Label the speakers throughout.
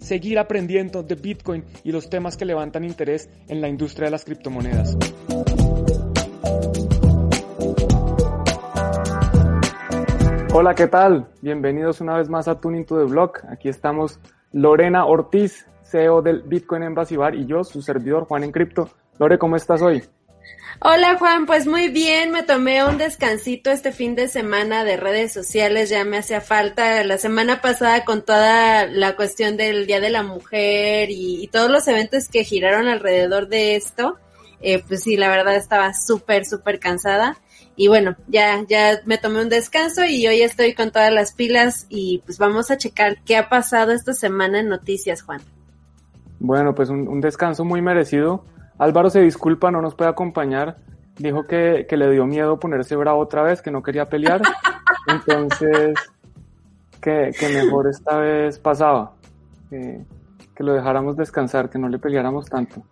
Speaker 1: seguir aprendiendo de Bitcoin y los temas que levantan interés en la industria de las criptomonedas. Hola, ¿qué tal? Bienvenidos una vez más a Tuning to the Block. Aquí estamos Lorena Ortiz, CEO del Bitcoin Embassy Bar y yo, su servidor Juan en Cripto. Lore, ¿cómo estás hoy?
Speaker 2: Hola Juan, pues muy bien, me tomé un descansito este fin de semana de redes sociales, ya me hacía falta. La semana pasada con toda la cuestión del Día de la Mujer y, todos los eventos que giraron alrededor de esto, eh, pues sí, la verdad estaba súper, súper cansada. Y bueno, ya, ya me tomé un descanso y hoy estoy con todas las pilas y pues vamos a checar qué ha pasado esta semana en noticias, Juan.
Speaker 1: Bueno, pues un descanso muy merecido Álvaro se disculpa, no nos puede acompañar. Dijo que, le dio miedo ponerse bravo otra vez, que no quería pelear. Entonces, que, mejor esta vez pasaba. Que, que lo dejáramos descansar, que no le peleáramos tanto.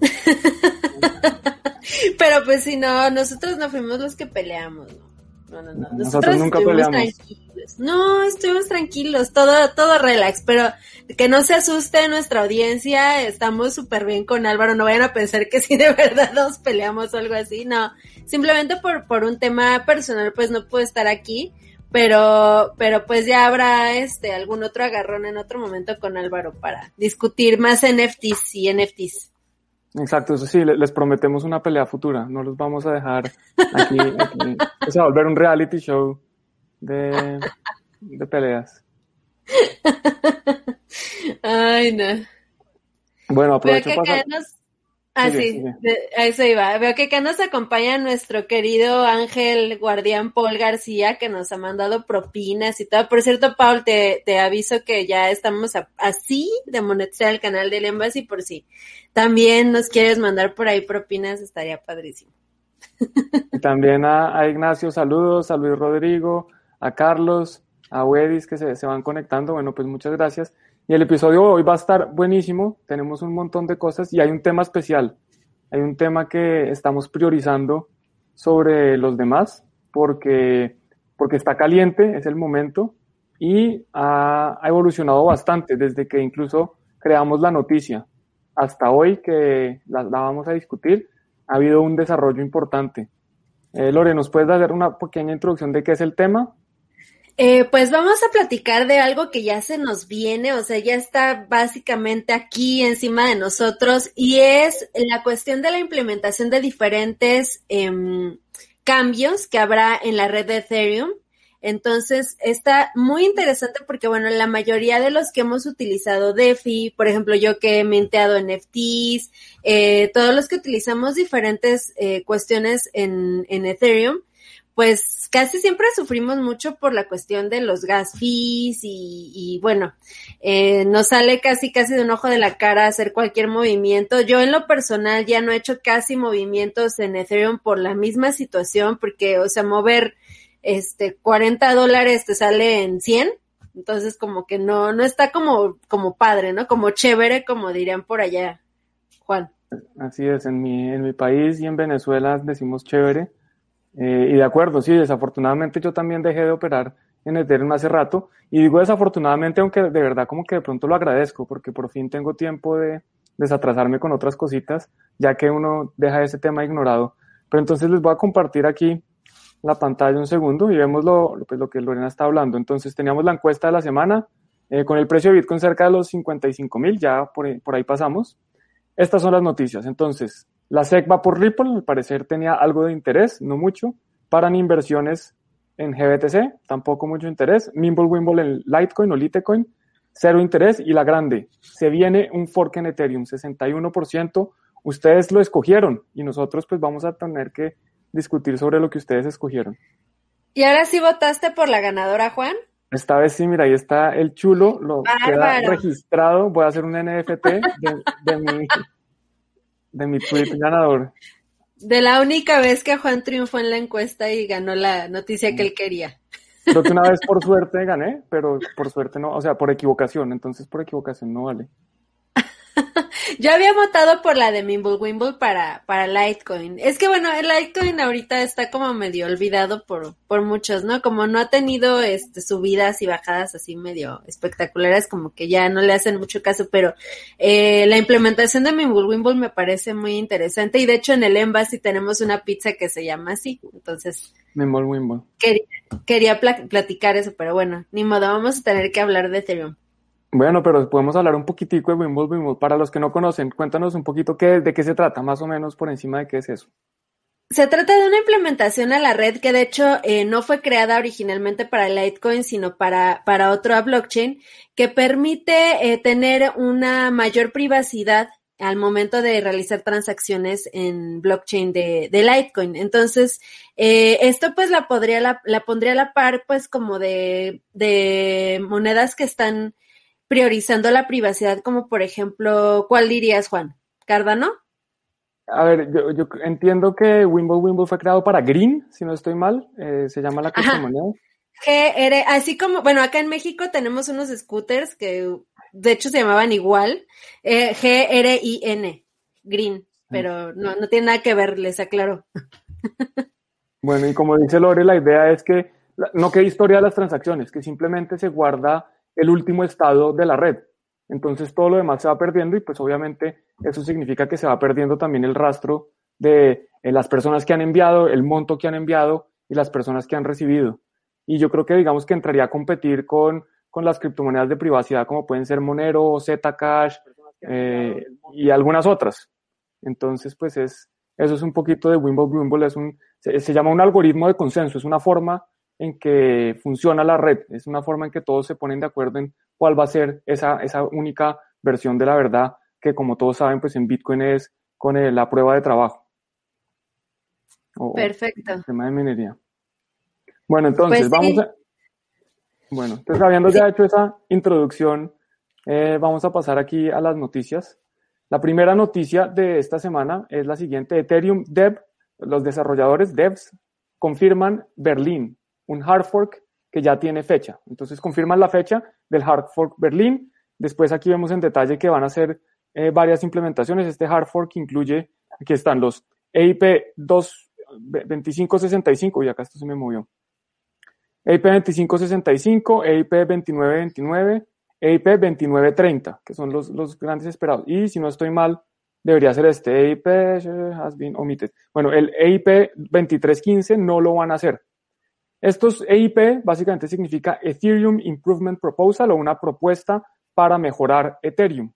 Speaker 2: Pero pues si no, nosotros no fuimos los que peleamos, ¿no? No, no, no.
Speaker 1: Nosotros, nunca peleamos.
Speaker 2: Tranquilos. No, estuvimos tranquilos, todo, todo relax, pero que no se asuste nuestra audiencia, estamos súper bien con Álvaro, no vayan a pensar que si de verdad nos peleamos o algo así, no, simplemente por, por un tema personal pues no puedo estar aquí, pero, pero pues ya habrá este algún otro agarrón en otro momento con Álvaro para discutir más NFTs y NFTs.
Speaker 1: Exacto, eso sí, les prometemos una pelea futura, no los vamos a dejar aquí, aquí. o sea, volver un reality show de, de peleas.
Speaker 2: Ay, no.
Speaker 1: Bueno, aprovecho
Speaker 2: para... Ah, sí, a eso iba. Veo que acá nos acompaña nuestro querido Ángel Guardián Paul García, que nos ha mandado propinas y todo. Por cierto, Paul, te, te aviso que ya estamos así de monetizar el canal del Embassy, por si también nos quieres mandar por ahí propinas, estaría padrísimo.
Speaker 1: también a, Ignacio, saludos, a Luis Rodrigo, a Carlos, a Wedis que se, se van conectando. Bueno, pues muchas gracias. Y el episodio hoy va a estar buenísimo, tenemos un montón de cosas y hay un tema especial, hay un tema que estamos priorizando sobre los demás porque, porque está caliente, es el momento y ha, evolucionado bastante desde que incluso creamos la noticia hasta hoy que la, vamos a discutir, ha habido un desarrollo importante. Eh, Lore, ¿nos puedes dar una pequeña introducción de qué es el tema?
Speaker 2: Eh, pues vamos a platicar de algo que ya se nos viene, o sea, ya está básicamente aquí encima de nosotros y es la cuestión de la implementación de diferentes em, cambios que habrá en la red de Ethereum. Entonces, está muy interesante porque, bueno, la mayoría de los que hemos utilizado DeFi, por ejemplo, yo que he minteado NFTs, eh, todos los que utilizamos diferentes eh, cuestiones en, en Ethereum, pues casi siempre sufrimos mucho por la cuestión de los gas fees y, bueno, eh, nos sale casi casi de un ojo de la cara hacer cualquier movimiento. Yo en lo personal ya no he hecho casi movimientos en Ethereum por la misma situación, porque, o sea, mover este 40 dólares te sale en 100. Entonces como que no, no está como, como padre, ¿no? Como chévere, como dirían por allá, Juan.
Speaker 1: Así es, en mi, en mi país y en Venezuela decimos chévere eh, y de acuerdo, sí, desafortunadamente yo también dejé de operar en Ethereum hace rato. Y digo desafortunadamente, aunque de verdad como que de pronto lo agradezco, porque por fin tengo tiempo de desatrasarme con otras cositas, ya que uno deja ese tema ignorado. Pero entonces les voy a compartir aquí la pantalla un segundo y vemos lo, pues lo que Lorena está hablando. Entonces teníamos la encuesta de la semana eh, con el precio de Bitcoin cerca de los 55 mil, ya por, por ahí pasamos. Estas son las noticias. Entonces, la SEC va por Ripple, al parecer tenía algo de interés, no mucho. Para inversiones en GBTC, tampoco mucho interés. Mimble Wimble en Litecoin o Litecoin, cero interés. Y la grande, se viene un fork en Ethereum, 61%. Ustedes lo escogieron y nosotros pues vamos a tener que discutir sobre lo que ustedes escogieron.
Speaker 2: ¿Y ahora sí votaste por la ganadora, Juan?
Speaker 1: Esta vez sí, mira, ahí está el chulo, lo queda registrado. Voy a hacer un NFT de, mi, de mi tweet ganador.
Speaker 2: De la única vez que Juan triunfó en la encuesta y ganó la noticia que él quería.
Speaker 1: Creo que una vez por suerte gané, pero por suerte no, o sea, por equivocación, entonces por equivocación no vale.
Speaker 2: Yo había votado por la de Mimblewimble para, para Litecoin. Es que bueno, el Litecoin ahorita está como medio olvidado por, por muchos, ¿no? Como no ha tenido este subidas y bajadas así medio espectaculares, como que ya no le hacen mucho caso, pero eh, la implementación de Mimblewimble me parece muy interesante y de hecho en el Embassy tenemos una pizza que se llama así, entonces...
Speaker 1: Mimblewimble.
Speaker 2: Quería, quería platicar eso, pero bueno, ni modo, vamos a tener que hablar de Ethereum.
Speaker 1: Bueno, pero podemos hablar un poquitico de Wimble. Para los que no conocen, cuéntanos un poquito qué, de qué se trata, más o menos por encima de qué es eso.
Speaker 2: Se trata de una implementación a la red que de hecho eh, no fue creada originalmente para Litecoin, sino para, para otro blockchain, que permite eh, tener una mayor privacidad al momento de realizar transacciones en blockchain de, de Litecoin. Entonces, eh, esto pues la podría, la, la, pondría a la par pues como de, de monedas que están priorizando la privacidad, como por ejemplo, ¿cuál dirías, Juan? ¿Cardano?
Speaker 1: A ver, yo, entiendo que Wimble Wimble fue creado para Green, si no estoy mal, eh, se llama la criptomoneda.
Speaker 2: GR, así como, bueno, acá en México tenemos unos scooters que de hecho se llamaban igual, eh, G-R-I-N, Green, pero no, no tiene nada que ver, les aclaro.
Speaker 1: Bueno, y como dice Lore, la idea es que no quede historia de las transacciones, que simplemente se guarda el último estado de la red. Entonces todo lo demás se va perdiendo y pues obviamente eso significa que se va perdiendo también el rastro de eh, las personas que han enviado, el monto que han enviado y las personas que han recibido. Y yo creo que digamos que entraría a competir con, con las criptomonedas de privacidad como pueden ser Monero, Zcash eh, y algunas otras. Entonces pues es, eso es un poquito de Wimble Wimble, es un, se llama un algoritmo de consenso, es una forma en que funciona la red, es una forma en que todos se ponen de acuerdo en cuál va a ser esa, esa única versión de la verdad que como todos saben, pues en Bitcoin es con la prueba de trabajo.
Speaker 2: Perfecto.
Speaker 1: El tema de minería. Bueno, entonces pues vamos a... Bueno, entonces habiendo ya hecho esa introducción, eh, vamos a pasar aquí a las noticias. La primera noticia de esta semana es la siguiente. Ethereum Dev, los desarrolladores devs confirman Berlín un hard fork que ya tiene fecha. Entonces confirman la fecha del hard fork Berlín. Después aquí vemos en detalle que van a ser eh, varias implementaciones. Este hard fork incluye, aquí están los EIP 2565, y acá esto se me movió. EIP 2565, EIP 2929, EIP 2930, que son los, los grandes esperados. Y si no estoy mal, debería ser este EIP has been omitted. Bueno, el EIP 2315 no lo van a hacer. Estos EIP básicamente significa Ethereum Improvement Proposal o una propuesta para mejorar Ethereum.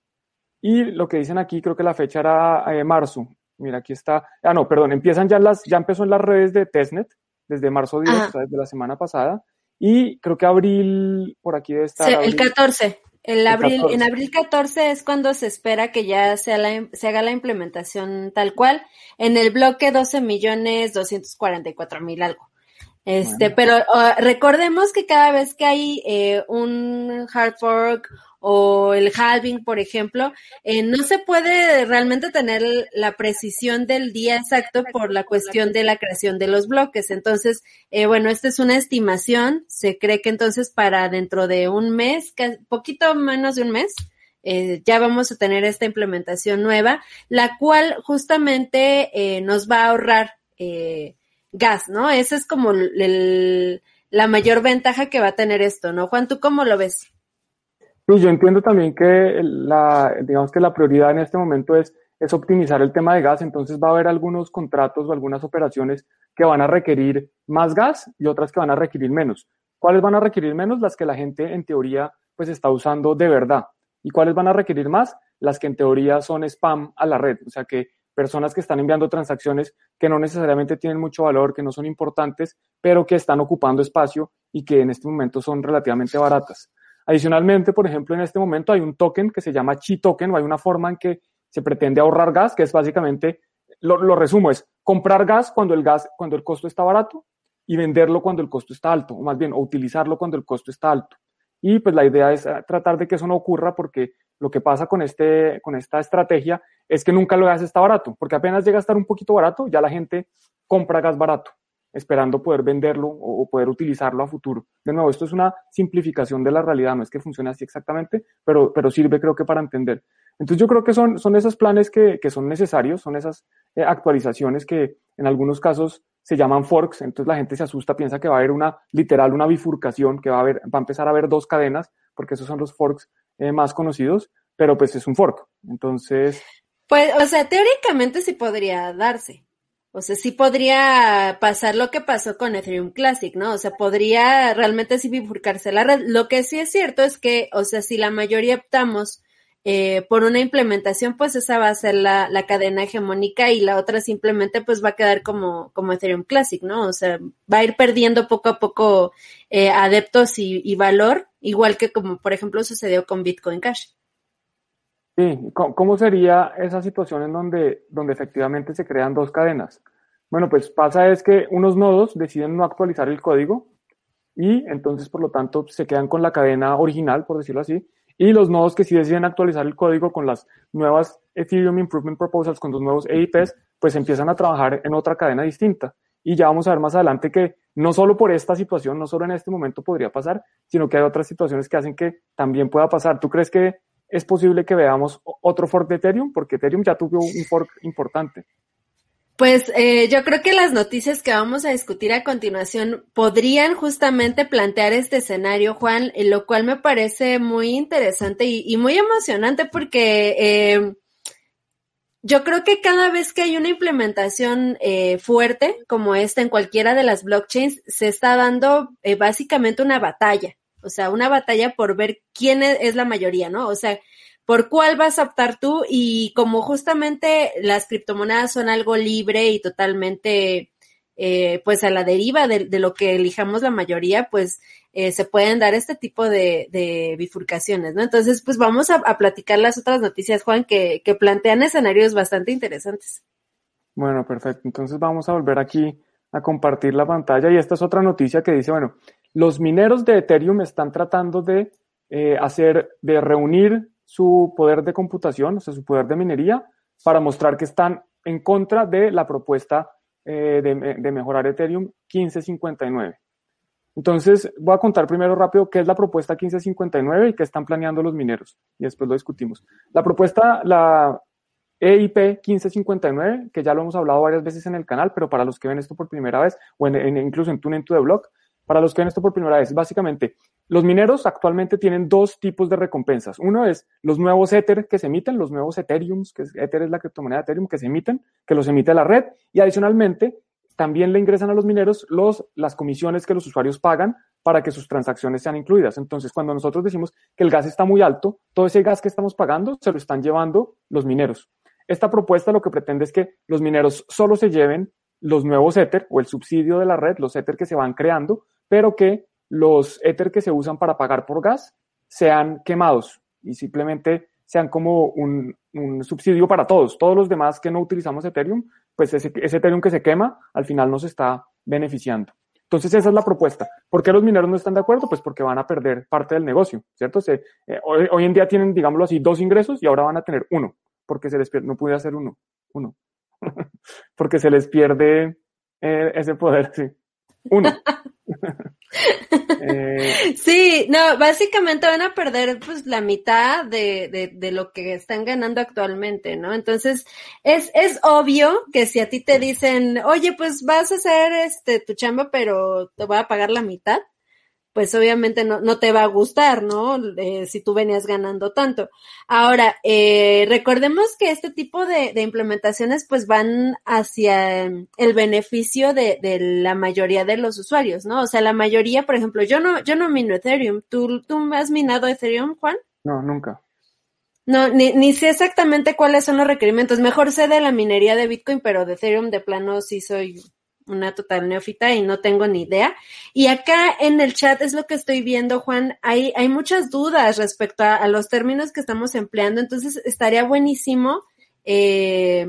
Speaker 1: Y lo que dicen aquí, creo que la fecha era eh, marzo. Mira, aquí está. Ah, no, perdón, empiezan ya las, ya empezó en las redes de testnet desde marzo 10, o sea, desde la semana pasada. Y creo que abril, por aquí debe estar.
Speaker 2: Sí, el 14. El abril, En abril 14 es cuando se espera que ya sea la, se haga la implementación tal cual. En el bloque 12 millones 244 mil algo. Este, pero recordemos que cada vez que hay eh, un hard fork o el halving, por ejemplo, eh, no se puede realmente tener la precisión del día exacto por la cuestión de la creación de los bloques. Entonces, eh, bueno, esta es una estimación. Se cree que entonces para dentro de un mes, poquito menos de un mes, eh, ya vamos a tener esta implementación nueva, la cual justamente eh, nos va a ahorrar eh, gas, ¿no? Esa es como la mayor ventaja que va a tener esto, ¿no? Juan, ¿tú cómo lo ves?
Speaker 1: Pues yo entiendo también que la, digamos que la prioridad en este momento es, es optimizar el tema de gas, entonces va a haber algunos contratos o algunas operaciones que van a requerir más gas y otras que van a requerir menos. ¿Cuáles van a requerir menos? Las que la gente en teoría pues está usando de verdad. ¿Y cuáles van a requerir más? Las que en teoría son spam a la red, o sea que personas que están enviando transacciones que no necesariamente tienen mucho valor, que no son importantes, pero que están ocupando espacio y que en este momento son relativamente baratas. Adicionalmente, por ejemplo, en este momento hay un token que se llama Chi Token, o hay una forma en que se pretende ahorrar gas, que es básicamente, lo, resumo, es comprar gas cuando el gas, cuando el costo está barato y venderlo cuando el costo está alto, o más bien, o utilizarlo cuando el costo está alto. Y pues la idea es eh, tratar de que eso no ocurra porque lo que pasa con, este, con esta estrategia es que nunca lo gas está barato, porque apenas llega a estar un poquito barato, ya la gente compra gas barato, esperando poder venderlo o, poder utilizarlo a futuro. De nuevo, esto es una simplificación de la realidad, no es que funcione así exactamente, pero, pero sirve creo que para entender. Entonces yo creo que son, son esos planes que, que son necesarios, son esas eh, actualizaciones que en algunos casos se llaman forks, entonces la gente se asusta, piensa que va a haber una, literal, una bifurcación, que va a haber, va a empezar a haber dos cadenas, porque esos son los forks eh, más conocidos, pero pues es un fork. Entonces.
Speaker 2: Pues, o sea, teóricamente sí podría darse. O sea, sí podría pasar lo que pasó con Ethereum Classic, ¿no? O sea, podría realmente sí bifurcarse la red. Lo que sí es cierto es que, o sea, si la mayoría optamos eh, por una implementación, pues esa va a ser la, la, cadena hegemónica y la otra simplemente pues va a quedar como, como Ethereum Classic, ¿no? O sea, va a ir perdiendo poco a poco eh, adeptos y, y, valor, igual que como por ejemplo sucedió con Bitcoin Cash.
Speaker 1: Sí, ¿cómo sería esa situación en donde, donde efectivamente se crean dos cadenas? Bueno, pues pasa es que unos nodos deciden no actualizar el código y entonces por lo tanto se quedan con la cadena original, por decirlo así, y los nodos que sí deciden actualizar el código con las nuevas Ethereum Improvement Proposals, con los nuevos EIPs, pues empiezan a trabajar en otra cadena distinta. Y ya vamos a ver más adelante que no solo por esta situación, no solo en este momento podría pasar, sino que hay otras situaciones que hacen que también pueda pasar. ¿Tú crees que es posible que veamos otro fork de Ethereum, porque Ethereum ya tuvo un fork importante.
Speaker 2: Pues eh, yo creo que las noticias que vamos a discutir a continuación podrían justamente plantear este escenario, Juan, lo cual me parece muy interesante y, muy emocionante porque eh, yo creo que cada vez que hay una implementación eh, fuerte como esta en cualquiera de las blockchains, se está dando básicamente una batalla o sea, una batalla por ver quién es, la mayoría, ¿no? O sea, por cuál vas a optar tú y como justamente las criptomonedas son algo libre y totalmente eh, pues a la deriva de, lo que elijamos la mayoría, pues eh, se pueden dar este tipo de, bifurcaciones, ¿no? Entonces, pues vamos a, platicar las otras noticias, Juan, que, plantean escenarios bastante interesantes.
Speaker 1: Bueno, perfecto. Entonces vamos a volver aquí a compartir la pantalla y esta es otra noticia que dice, bueno, los mineros de Ethereum están tratando de eh, hacer, de reunir su poder de computación, o sea, su poder de minería, para mostrar que están en contra de la propuesta eh, de, mejorar Ethereum 1559. Entonces, voy a contar primero rápido qué es la propuesta 1559 y qué están planeando los mineros, y después lo discutimos. La propuesta, la EIP 1559, que ya lo hemos hablado varias veces en el canal, pero para los que ven esto por primera vez, o en, incluso en TuneIn to the Blog, para los que ven esto por primera vez, básicamente, los mineros actualmente tienen dos tipos de recompensas. Uno es los nuevos Ether que se emiten, los nuevos Ethereum, que Ether es la criptomoneda de Ethereum que se emiten, que los emite la red, y adicionalmente también le ingresan a los mineros los, las comisiones que los usuarios pagan para que sus transacciones sean incluidas. Entonces, cuando nosotros decimos que el gas está muy alto, todo ese gas que estamos pagando se lo están llevando los mineros. Esta propuesta lo que pretende es que los mineros solo se lleven los nuevos Ether o el subsidio de la red, los Ether que se van creando, pero que los Ether que se usan para pagar por gas sean quemados y simplemente sean como un, subsidio para todos. Todos los demás que no utilizamos Ethereum, pues ese, Ethereum que se quema al final nos está beneficiando. Entonces esa es la propuesta. ¿Por qué los mineros no están de acuerdo? Pues porque van a perder parte del negocio, ¿cierto? Se, eh, hoy, en día tienen, digámoslo así, dos ingresos y ahora van a tener uno, porque se les pierde, no pude hacer uno, uno, porque se les pierde eh, ese poder, sí, uno.
Speaker 2: Eh, sí, no, básicamente van a perder pues la mitad de, de, de, lo que están ganando actualmente, ¿no? Entonces, es, es obvio que si a ti te dicen, oye, pues vas a hacer este tu chamba, pero te voy a pagar la mitad, pues obviamente no, no te va a gustar, ¿no? Eh, si tú venías ganando tanto. Ahora, eh, recordemos que este tipo de, de, implementaciones pues van hacia el beneficio de, de, la mayoría de los usuarios, ¿no? O sea, la mayoría, por ejemplo, yo no, yo no mino Ethereum. ¿Tú, tú has minado Ethereum, Juan?
Speaker 1: No, nunca.
Speaker 2: No, ni, ni sé exactamente cuáles son los requerimientos. Mejor sé de la minería de Bitcoin, pero de Ethereum de plano sí soy una total neófita y no tengo ni idea. Y acá en el chat es lo que estoy viendo, Juan, hay, hay muchas dudas respecto a, los términos que estamos empleando, entonces estaría buenísimo eh,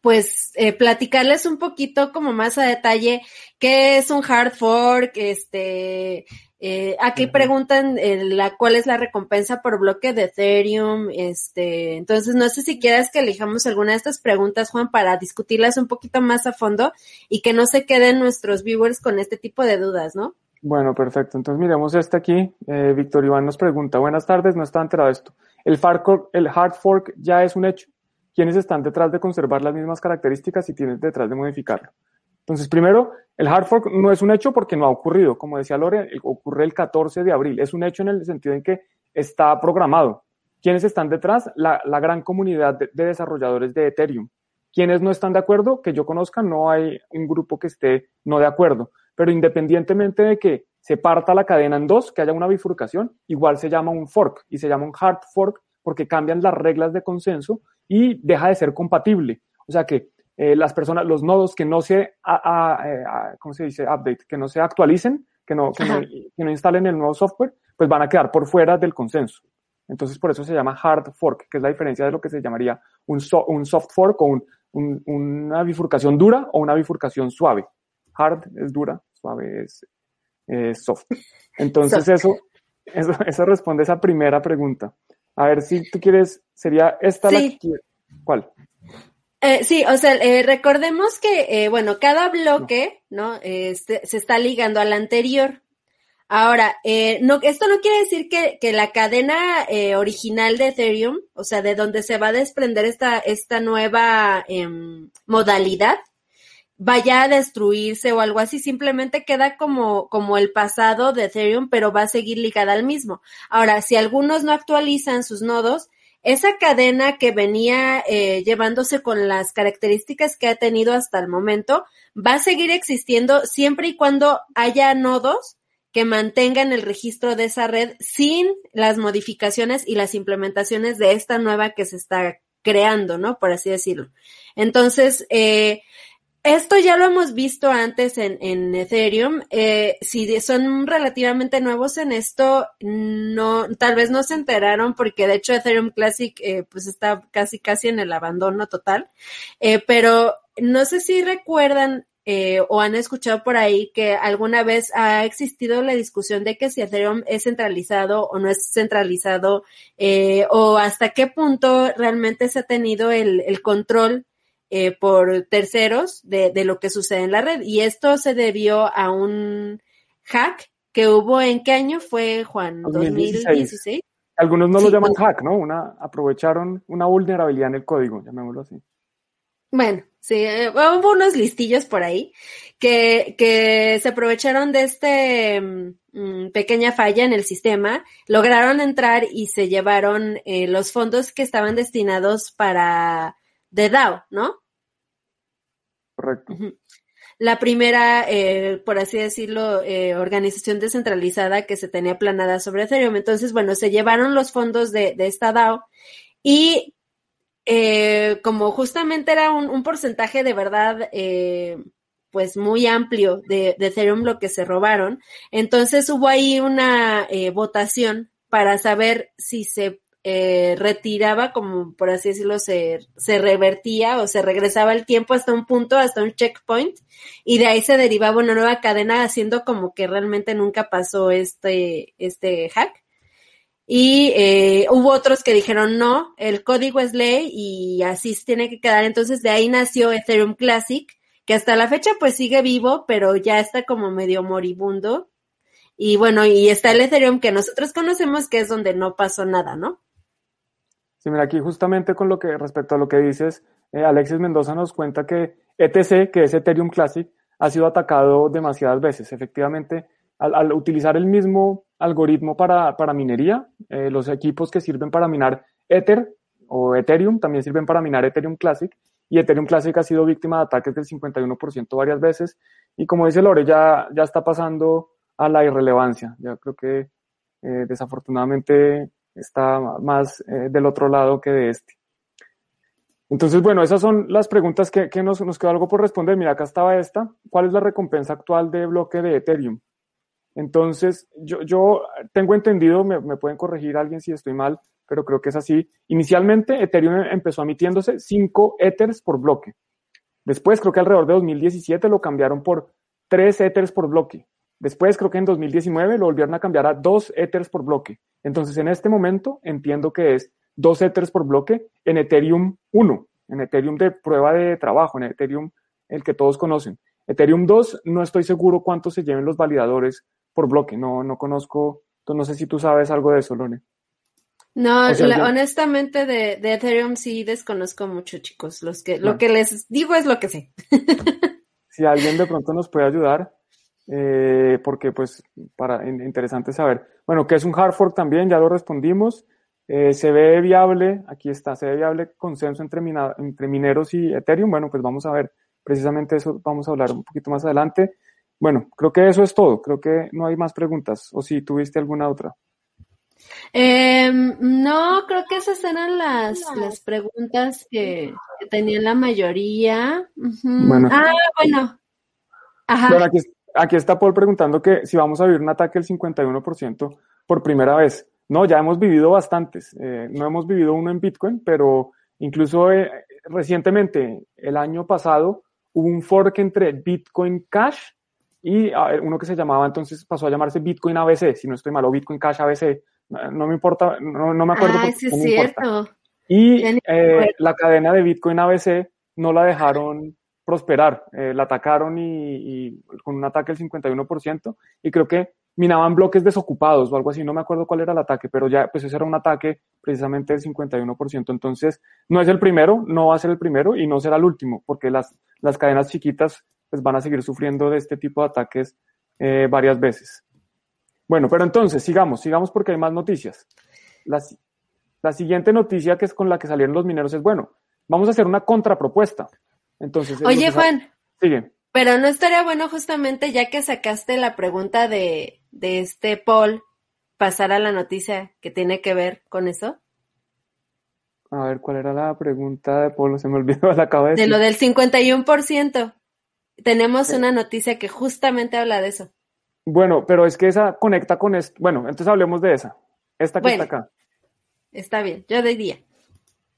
Speaker 2: pues eh, platicarles un poquito como más a detalle qué es un hard fork, este, eh, aquí preguntan eh, la, cuál es la recompensa por bloque de Ethereum. Este, entonces, no sé si quieras que elijamos alguna de estas preguntas, Juan, para discutirlas un poquito más a fondo y que no se queden nuestros viewers con este tipo de dudas, ¿no?
Speaker 1: Bueno, perfecto. Entonces miremos este aquí. Eh, Víctor Iván nos pregunta, buenas tardes, no está enterado de esto. ¿El, el hard fork ya es un hecho? ¿Quiénes están detrás de conservar las mismas características y tienen detrás de modificarlo? Entonces, primero, el hard fork no es un hecho porque no ha ocurrido. Como decía Lore, ocurre el 14 de abril. Es un hecho en el sentido en que está programado. ¿Quiénes están detrás? La, gran comunidad de, desarrolladores de Ethereum. ¿Quiénes no están de acuerdo? Que yo conozca, no hay un grupo que esté no de acuerdo. Pero independientemente de que se parta la cadena en dos, que haya una bifurcación, igual se llama un fork y se llama un hard fork porque cambian las reglas de consenso y deja de ser compatible. O sea que eh, las personas, los nodos que no se, eh, ¿cómo se dice? Update, que no se actualicen, que no, que no, instalen el nuevo software, pues van a quedar por fuera del consenso. Entonces, por eso se llama hard fork, que es la diferencia de lo que se llamaría un, un soft fork o un, una bifurcación dura o una bifurcación suave. Hard es dura, suave es soft. Entonces, Eso, eso, eso, responde a esa primera pregunta. A ver si tú quieres, sería esta la que, ¿Cuál?
Speaker 2: Eh, sí, o sea, eh, recordemos que, eh, bueno, cada bloque, ¿no? Este, se está ligando al anterior. Ahora, no, esto no quiere decir que, que la cadena original de Ethereum, o sea, de donde se va a desprender esta, esta nueva em, modalidad, vaya a destruirse o algo así, simplemente queda como, como el pasado de Ethereum, pero va a seguir ligada al mismo. Ahora, si algunos no actualizan sus nodos, esa cadena que venía eh, llevándose con las características que ha tenido hasta el momento va a seguir existiendo siempre y cuando haya nodos que mantengan el registro de esa red sin las modificaciones y las implementaciones de esta nueva que se está creando, ¿no? Por así decirlo. Entonces, eh, esto ya lo hemos visto antes en, en Ethereum. Eh, si son relativamente nuevos en esto, no, tal vez no se enteraron porque de hecho Ethereum Classic eh, pues está casi casi en el abandono total. Eh, pero no sé si recuerdan eh, o han escuchado por ahí que alguna vez ha existido la discusión de que si Ethereum es centralizado o no es centralizado eh, o hasta qué punto realmente se ha tenido el, el control eh, por terceros de, de, lo que sucede en la red. Y esto se debió a un hack que hubo en qué año fue, Juan? 2016.
Speaker 1: Algunos no lo llaman hack, ¿no? Una, aprovecharon una vulnerabilidad en el código, llamémoslo así.
Speaker 2: Bueno, sí, eh, hubo unos listillos por ahí que, que se aprovecharon de este mm, pequeña falla en el sistema, lograron entrar y se llevaron eh, los fondos que estaban destinados para de DAO, ¿no?
Speaker 1: Correcto.
Speaker 2: La primera, eh, por así decirlo, eh, organización descentralizada que se tenía planada sobre Ethereum. Entonces, bueno, se llevaron los fondos de, de esta DAO y eh, como justamente era un, un porcentaje de verdad, eh, pues muy amplio de, de, Ethereum lo que se robaron, entonces hubo ahí una eh, votación para saber si se eh, retiraba, como por así decirlo, se, se revertía o se regresaba el tiempo hasta un punto, hasta un checkpoint, y de ahí se derivaba una nueva cadena haciendo como que realmente nunca pasó este, este hack. Y eh, hubo otros que dijeron no, el código es ley y así se tiene que quedar. Entonces de ahí nació Ethereum Classic, que hasta la fecha pues sigue vivo, pero ya está como medio moribundo. Y bueno, y está el Ethereum que nosotros conocemos, que es donde no pasó nada, ¿no?
Speaker 1: Sí, mira, aquí justamente con lo que respecto a lo que dices, eh, Alexis Mendoza nos cuenta que ETC, que es Ethereum Classic, ha sido atacado demasiadas veces. Efectivamente, al, al utilizar el mismo algoritmo para, para minería, eh, los equipos que sirven para minar Ether o Ethereum también sirven para minar Ethereum Classic y Ethereum Classic ha sido víctima de ataques del 51% varias veces y como dice Lore, ya, ya está pasando a la irrelevancia. Ya creo que eh, desafortunadamente está más eh, del otro lado que de este. Entonces, bueno, esas son las preguntas que, que nos, nos, quedó algo por responder. Mira, acá estaba esta. ¿Cuál es la recompensa actual de bloque de Ethereum? Entonces, yo, yo tengo entendido, me, me, pueden corregir alguien si estoy mal, pero creo que es así. Inicialmente, Ethereum empezó emitiéndose 5 Ethers por bloque. Después, creo que alrededor de 2017 lo cambiaron por 3 Ethers por bloque. Después, creo que en 2019 lo volvieron a cambiar a 2 Ethers por bloque. Entonces, en este momento entiendo que es 2 Ethers por bloque en Ethereum 1, en Ethereum de prueba de trabajo, en Ethereum el que todos conocen. Ethereum 2, no estoy seguro cuánto se lleven los validadores por bloque. No, no conozco, no sé si tú sabes algo de eso, Lone.
Speaker 2: No, honestamente de, Ethereum sí desconozco mucho, chicos. Los que, Lo que les digo es lo que sé.
Speaker 1: si alguien de pronto nos puede ayudar, eh, porque pues para interesante saber. Bueno, ¿qué es un hard fork también? Ya lo respondimos. Eh, se ve viable, aquí está, se ve viable consenso entre, entre mineros y Ethereum. Bueno, pues vamos a ver, precisamente eso vamos a hablar un poquito más adelante. Bueno, creo que eso es todo. Creo que no hay más preguntas. O si tuviste alguna otra.
Speaker 2: Em, no, creo que esas eran las, las preguntas que, tenían la mayoría. Bueno. Ah, bueno.
Speaker 1: Ajá. aquí, está Paul preguntando que si vamos a vivir un ataque del 51% por primera vez. No, ya hemos vivido bastantes. Eh, no hemos vivido uno en Bitcoin, pero incluso eh, recientemente, el año pasado, hubo un fork entre Bitcoin Cash y uno que se llamaba entonces pasó a llamarse Bitcoin ABC, si no estoy malo, Bitcoin Cash ABC no me importa, no, me acuerdo.
Speaker 2: Ah, sí es cierto.
Speaker 1: Y eh, la cadena de Bitcoin ABC no la dejaron prosperar, eh, la atacaron y, con un ataque del 51% y creo que minaban bloques desocupados o algo así, no me acuerdo cuál era el ataque, pero ya pues ese era un ataque precisamente del 51%, entonces no es el primero, no va a ser el primero y no será el último, porque las, las cadenas chiquitas pues van a seguir sufriendo de este tipo de ataques eh, varias veces. Bueno, pero entonces, sigamos, sigamos porque hay más noticias. La, la siguiente noticia que es con la que salieron los mineros es, bueno, vamos a hacer una contrapropuesta. Entonces,
Speaker 2: Oye, Juan.
Speaker 1: Sigue.
Speaker 2: Pero no estaría bueno justamente ya que sacaste la pregunta de, de este Paul, pasar a la noticia que tiene que ver con eso.
Speaker 1: A ver, ¿cuál era la pregunta de Paul? Se me olvidó la cabeza.
Speaker 2: De lo del 51%. Tenemos una noticia que justamente habla de eso.
Speaker 1: Bueno, pero es que esa conecta con esto. Bueno, entonces hablemos de esa. Esta que está acá.
Speaker 2: Está bien, yo diría.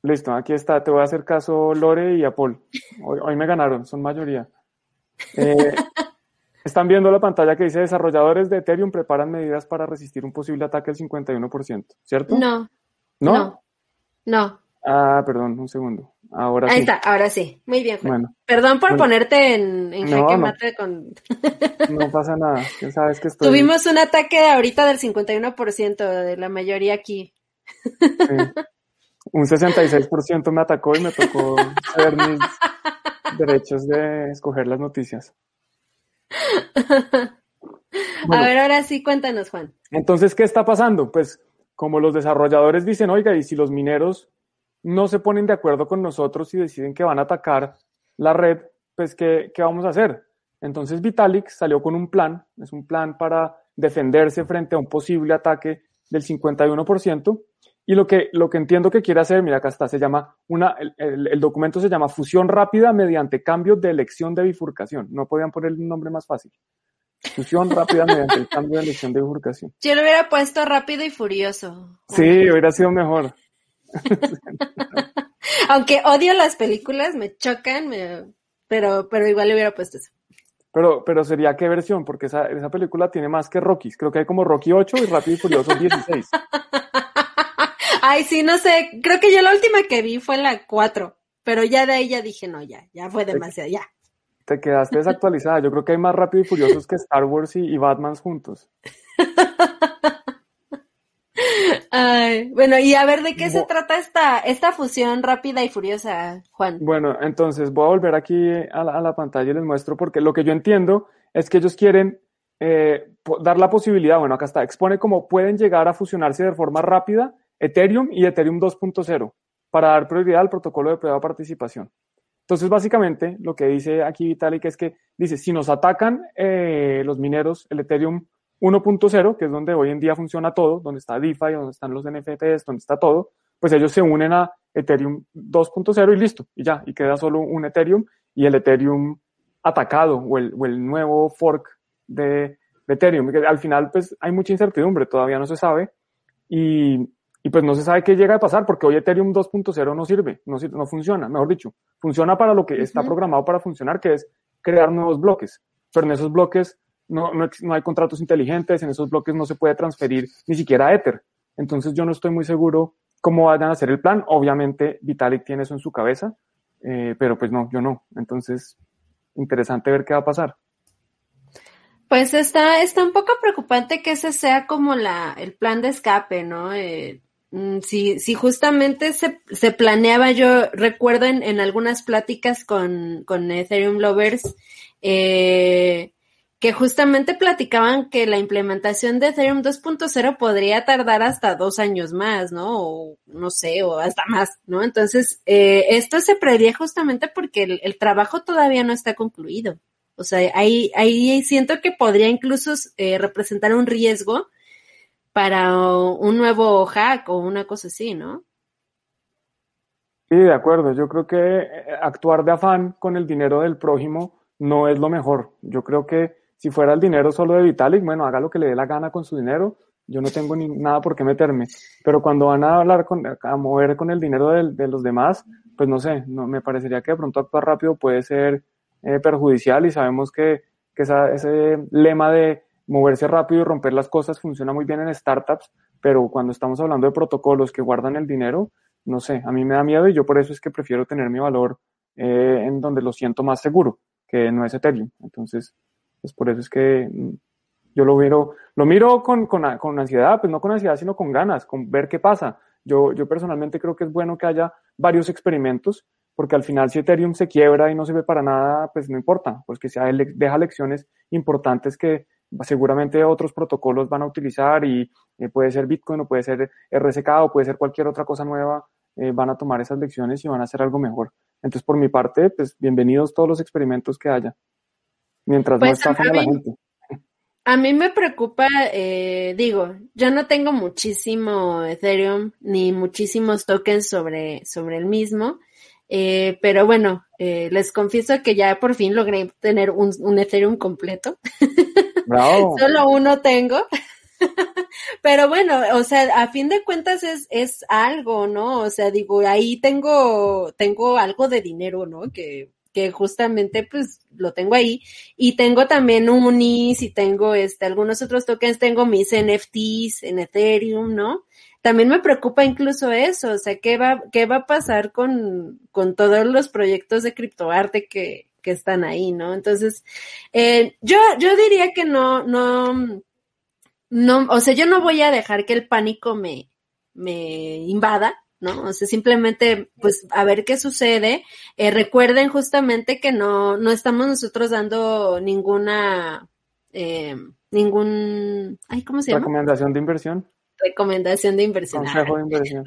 Speaker 1: Listo, aquí está. Te voy a hacer caso Lore y a Paul. Hoy, me ganaron, son mayoría. Eh, están viendo la pantalla que dice desarrolladores de Ethereum preparan medidas para resistir un posible ataque del 51%, ¿cierto?
Speaker 2: No.
Speaker 1: ¿No?
Speaker 2: No. no.
Speaker 1: Ah, perdón, un segundo. Ahora
Speaker 2: Ahí
Speaker 1: sí.
Speaker 2: está, ahora sí. Muy bien, Juan. Perdón por ponerte en, en jaque mate con...
Speaker 1: no pasa nada, sabes que estoy...
Speaker 2: Tuvimos un ataque ahorita del 51% de la mayoría aquí.
Speaker 1: Un 66% me atacó y me tocó saber mis derechos de escoger las noticias.
Speaker 2: A ver, ahora sí, cuéntanos, Juan.
Speaker 1: Entonces, ¿qué está pasando? Pues como los desarrolladores dicen, oiga, y si los mineros no se ponen de acuerdo con nosotros y deciden que van a atacar la red, pues ¿qué, vamos a hacer? Entonces Vitalik salió con un plan, es un plan para defenderse frente a un posible ataque del 51%. Y lo que, lo que entiendo que quiere hacer, mira acá está, se llama una, el, documento se llama fusión rápida mediante cambios de elección de bifurcación. No podían poner un nombre más fácil. Fusión rápida mediante el cambio de elección de bifurcación.
Speaker 2: Yo lo hubiera puesto rápido y furioso.
Speaker 1: Sí, hubiera sido mejor.
Speaker 2: Aunque odio las películas, me chocan, pero, pero igual le hubiera puesto eso.
Speaker 1: Pero, pero sería qué versión, porque esa, esa película tiene más que Rocky. Creo que hay como Rocky 8 y Rápido y Furioso 16.
Speaker 2: Ay, sí, no sé. Creo que yo la última que vi fue la 4. Pero ya de ahí ya dije, no, ya, ya fue demasiado, ya.
Speaker 1: Te quedaste desactualizada. Yo creo que hay más Rápido y Furiosos que Star Wars y, y Batman juntos.
Speaker 2: Ay, bueno, y a ver de qué se trata esta, esta fusión rápida y furiosa, Juan.
Speaker 1: Bueno, entonces voy a volver aquí a la, pantalla y les muestro porque lo que yo entiendo es que ellos quieren eh, dar la posibilidad, bueno, acá está, expone cómo pueden llegar a fusionarse de forma rápida Ethereum y Ethereum 2.0 para dar prioridad al protocolo de prueba de participación. Entonces, básicamente, lo que dice aquí Vitalik es que dice, si nos atacan eh, los mineros, el Ethereum 1.0, que es donde hoy en día funciona todo, donde está DeFi, donde están los NFTs, donde está todo, pues ellos se unen a Ethereum 2.0 y listo, y ya, y queda solo un Ethereum y el Ethereum atacado o el, nuevo fork de, Ethereum. al final, pues hay mucha incertidumbre, todavía no se sabe. Y, y pues no se sabe qué llega a pasar porque hoy Ethereum 2.0 no sirve, no, no funciona, mejor dicho, funciona para lo que está programado para funcionar, que es crear nuevos bloques, pero en esos bloques no, no, no, hay contratos inteligentes, en esos bloques no se puede transferir ni siquiera Ether. Entonces yo no estoy muy seguro cómo vayan a hacer el plan. Obviamente Vitalik tiene eso en su cabeza, eh, pero pues no, yo no. Entonces, interesante ver qué va a pasar.
Speaker 2: Pues está, está un poco preocupante que ese sea como la, el plan de escape, ¿no? Eh, si, si justamente se, planeaba, yo recuerdo en, en algunas pláticas con, con Ethereum Lovers, eh, que justamente platicaban que la implementación de Ethereum 2.0 podría tardar hasta dos años más, ¿no? O no sé, o hasta más, ¿no? Entonces, eh, esto se prevería justamente porque el, trabajo todavía no está concluido. O sea, ahí, ahí siento que podría incluso eh, representar un riesgo para un nuevo hack o una cosa así, ¿no?
Speaker 1: Sí, de acuerdo. Yo creo que eh, actuar de afán con el dinero del prójimo no es lo mejor. Yo creo que si fuera el dinero solo de Vitalik, bueno, haga lo que le dé la gana con su dinero, yo no tengo ni nada por qué meterme. Pero cuando van a hablar con, a mover con el dinero de, los demás, pues no sé, no, me parecería que de pronto actuar rápido puede ser eh, perjudicial y sabemos que, que ese lema de moverse rápido y romper las cosas funciona muy bien en startups, pero cuando estamos hablando de protocolos que guardan el dinero, no sé, a mí me da miedo y yo por eso es que prefiero tener mi valor eh, en donde lo siento más seguro, que no es Ethereum. Entonces, pues por eso es que mm, yo lo miro, lo miro con, con, con, ansiedad, pues no con ansiedad, sino con ganas, con ver qué pasa. Yo, yo personalmente creo que es bueno que haya varios experimentos, porque al final si Ethereum se quiebra y no se ve para nada, pues no importa, pues que sea, deja lecciones importantes que seguramente otros protocolos van a utilizar y eh, puede ser Bitcoin o puede ser RSK o puede ser cualquier otra cosa nueva, eh, van a tomar esas lecciones y van a hacer algo mejor. Entonces, por mi parte, pues bienvenidos todos los experimentos que haya mientras no pues, a la gente.
Speaker 2: A mí me preocupa, eh, digo, yo no tengo muchísimo Ethereum ni muchísimos tokens sobre, sobre el mismo, eh, pero bueno, eh, les confieso que ya por fin logré tener un, un Ethereum completo. Solo uno tengo. Pero bueno, o sea, a fin de cuentas es, es algo, ¿no? O sea, digo, ahí tengo, tengo algo de dinero, ¿no? Que que justamente pues lo tengo ahí y tengo también Unis y tengo este algunos otros tokens, tengo mis NFTs en Ethereum, ¿no? También me preocupa incluso eso, o sea, ¿qué va, qué va a pasar con, con todos los proyectos de criptoarte que, que están ahí, ¿no? Entonces, eh, yo, yo diría que no, no, no, o sea, yo no voy a dejar que el pánico me, me invada, ¿no? O sea, simplemente, pues, a ver qué sucede. Eh, recuerden justamente que no, no estamos nosotros dando ninguna, eh, ningún, ay, ¿cómo se llama?
Speaker 1: Recomendación de inversión.
Speaker 2: Recomendación de inversión. Consejo de inversión.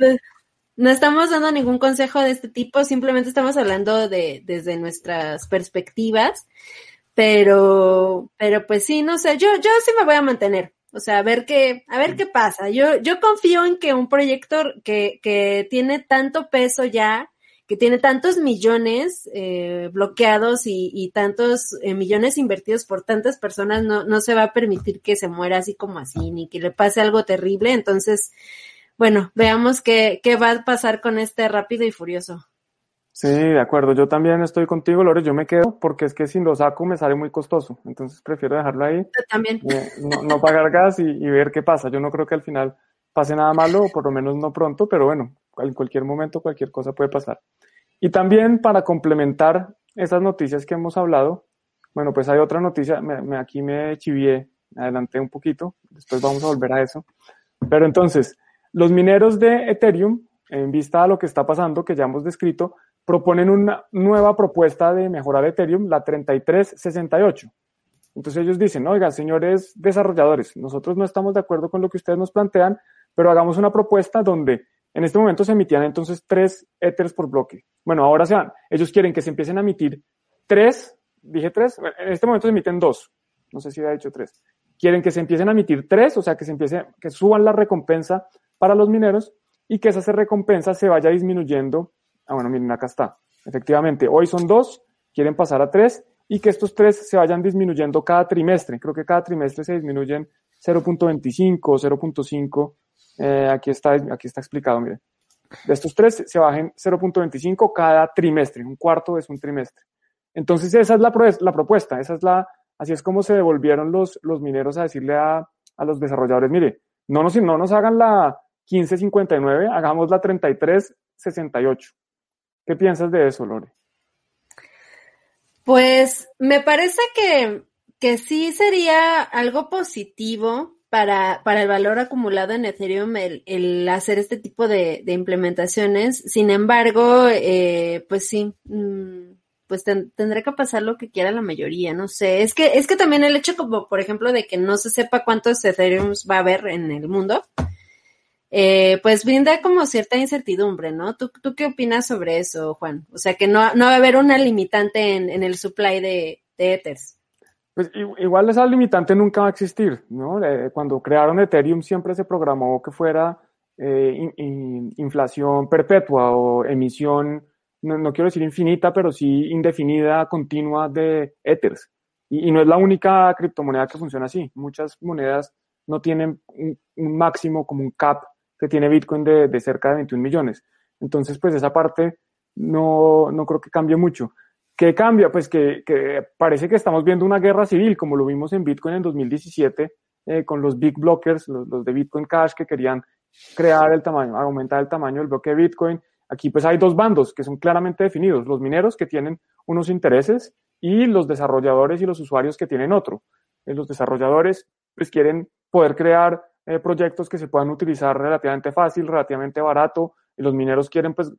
Speaker 2: No estamos dando ningún consejo de este tipo, simplemente estamos hablando de, desde nuestras perspectivas, pero, pero pues sí, no sé, yo, yo sí me voy a mantener, o sea, a ver qué, a ver qué pasa. Yo, yo confío en que un proyecto que, que tiene tanto peso ya, que tiene tantos millones eh, bloqueados y, y tantos eh, millones invertidos por tantas personas, no, no se va a permitir que se muera así como así, ni que le pase algo terrible. Entonces, bueno, veamos qué, qué va a pasar con este rápido y furioso.
Speaker 1: Sí, de acuerdo. Yo también estoy contigo, Lore. Yo me quedo porque es que si lo saco me sale muy costoso. Entonces prefiero dejarlo ahí.
Speaker 2: Yo también.
Speaker 1: Eh, no, pagar gas y, ver qué pasa. Yo no creo que al final pase nada malo, por lo menos no pronto, pero bueno, en cualquier momento cualquier cosa puede pasar. Y también para complementar esas noticias que hemos hablado, bueno, pues hay otra noticia. Me, aquí me chivié, adelanté un poquito. Después vamos a volver a eso. Pero entonces, los mineros de Ethereum, en vista a lo que está pasando, que ya hemos descrito, proponen una nueva propuesta de mejorar Ethereum, la 3368. Entonces ellos dicen, oiga, señores desarrolladores, nosotros no estamos de acuerdo con lo que ustedes nos plantean, pero hagamos una propuesta donde en este momento se emitían entonces tres Ethers por bloque. Bueno, ahora sean, ellos quieren que se empiecen a emitir tres, dije tres, en este momento se emiten dos, no sé si ha dicho tres. Quieren que se empiecen a emitir tres, o sea, que se empiece, que suban la recompensa para los mineros y que esa recompensa se vaya disminuyendo Ah, bueno, miren, acá está. Efectivamente, hoy son dos, quieren pasar a tres y que estos tres se vayan disminuyendo cada trimestre. Creo que cada trimestre se disminuyen 0.25 o 0.5 Eh, aquí, está, aquí está explicado, mire. De estos tres se bajen 0.25 cada trimestre, un cuarto es un trimestre. Entonces esa es la, la propuesta, esa es la, así es como se devolvieron los, los mineros a decirle a, a los desarrolladores, mire, no nos, no nos hagan la 1559, hagamos la 3368. ¿Qué piensas de eso, Lore?
Speaker 2: Pues me parece que, que sí sería algo positivo para, para el valor acumulado en Ethereum el, hacer este tipo de, implementaciones. Sin embargo, eh, pues sí, mm, pues tendré que pasar lo que quiera la mayoría, no sé. Es que, es que también el hecho como, por ejemplo, de que no se sepa cuántos Ethereum va a haber en el mundo, eh, pues brinda como cierta incertidumbre, ¿no? ¿Tú, ¿Tú, qué opinas sobre eso, Juan? O sea, que no, no va a haber una limitante en, el supply de, Ethers.
Speaker 1: Pues igual esa limitante nunca va a existir, ¿no? Eh, cuando crearon Ethereum siempre se programó que fuera eh, inflación perpetua o emisión no, quiero decir infinita, pero sí indefinida, continua de Ethers. Y, no es la única criptomoneda que funciona así. Muchas monedas no tienen un, máximo como un cap que tiene Bitcoin de, cerca de 21 millones. Entonces, pues esa parte no, no creo que cambie mucho. ¿Qué cambia? Pues que, parece que estamos viendo una guerra civil, como lo vimos en Bitcoin en 2017, eh, con los big blockers, los, los, de Bitcoin Cash, que querían crear el tamaño, aumentar el tamaño del bloque de Bitcoin, Aquí pues hay dos bandos que son claramente definidos, los mineros que tienen unos intereses y los desarrolladores y los usuarios que tienen otro. Eh, los desarrolladores pues quieren poder crear eh, proyectos que se puedan utilizar relativamente fácil, relativamente barato, y los mineros quieren pues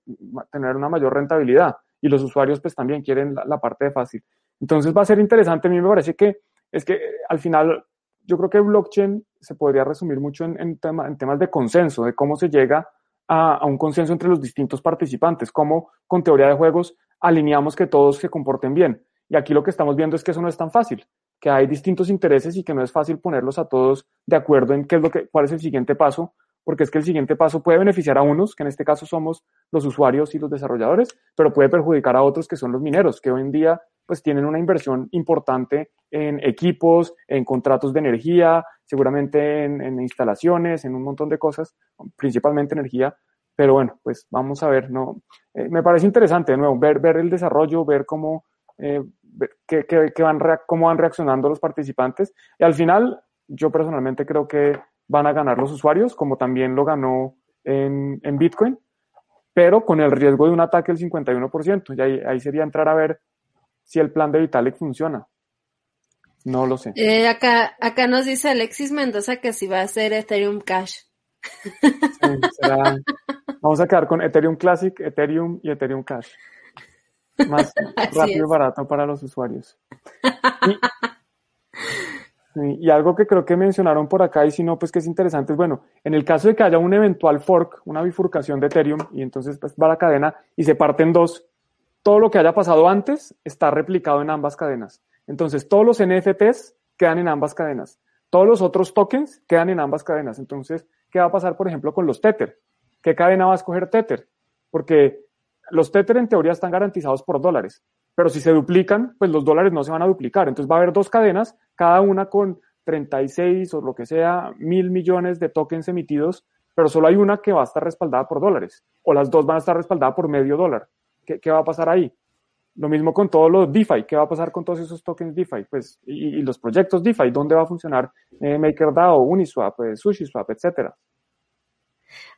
Speaker 1: tener una mayor rentabilidad y los usuarios pues también quieren la, parte de fácil. Entonces va a ser interesante, a mí me parece que es que eh, al final yo creo que blockchain se podría resumir mucho en, en temas de consenso, de cómo se llega a, un consenso entre los distintos participantes, cómo con teoría de juegos alineamos que todos se comporten bien. Y aquí lo que estamos viendo es que eso no es tan fácil, que hay distintos intereses y que no es fácil ponerlos a todos de acuerdo en qué es lo que, cuál es el siguiente paso, porque es que el siguiente paso puede beneficiar a unos, que en este caso somos los usuarios y los desarrolladores, pero puede perjudicar a otros que son los mineros, que hoy en día pues tienen una inversión importante en equipos, en contratos de energía, seguramente en, instalaciones, en un montón de cosas, principalmente energía. Pero bueno, pues vamos a ver, ¿no? Eh, me parece interesante, de nuevo, ver, ver el desarrollo, ver cómo, eh, van cómo van reaccionando los participantes. Y al final, yo personalmente creo que van a ganar los usuarios, como también lo ganó en, en Bitcoin, pero con el riesgo de un ataque del 51%. Y ahí, ahí sería entrar a ver si el plan de Vitalik funciona. No lo sé.
Speaker 2: Eh, acá, acá nos dice Alexis Mendoza que si va a ser Ethereum Cash.
Speaker 1: vamos a quedar con Ethereum Classic, Ethereum y Ethereum Cash. Más rápido y barato para los usuarios. Y, algo que creo que mencionaron por acá, y si no, pues que es interesante, es bueno, en el caso de que haya un eventual fork, una bifurcación de Ethereum, y entonces pues, va la cadena y se parten dos, todo lo que haya pasado antes está replicado en ambas cadenas. Entonces, todos los NFTs quedan en ambas cadenas. Todos los otros tokens quedan en ambas cadenas. Entonces, ¿qué va a pasar, por ejemplo, con los Tether? ¿Qué cadena va a escoger Tether? Porque los Tether en teoría están garantizados por dólares, pero si se duplican, pues los dólares no se van a duplicar. Entonces va a haber dos cadenas, cada una con 36 o lo que sea, mil millones de tokens emitidos, pero solo hay una que va a estar respaldada por dólares, o las dos van a estar respaldadas por medio dólar. ¿qué, va a pasar ahí? Lo mismo con todos los DeFi, ¿qué va a pasar con todos esos tokens DeFi? Pues, y, los proyectos DeFi, ¿dónde va a funcionar eh, MakerDAO, Uniswap, eh, SushiSwap, etcétera?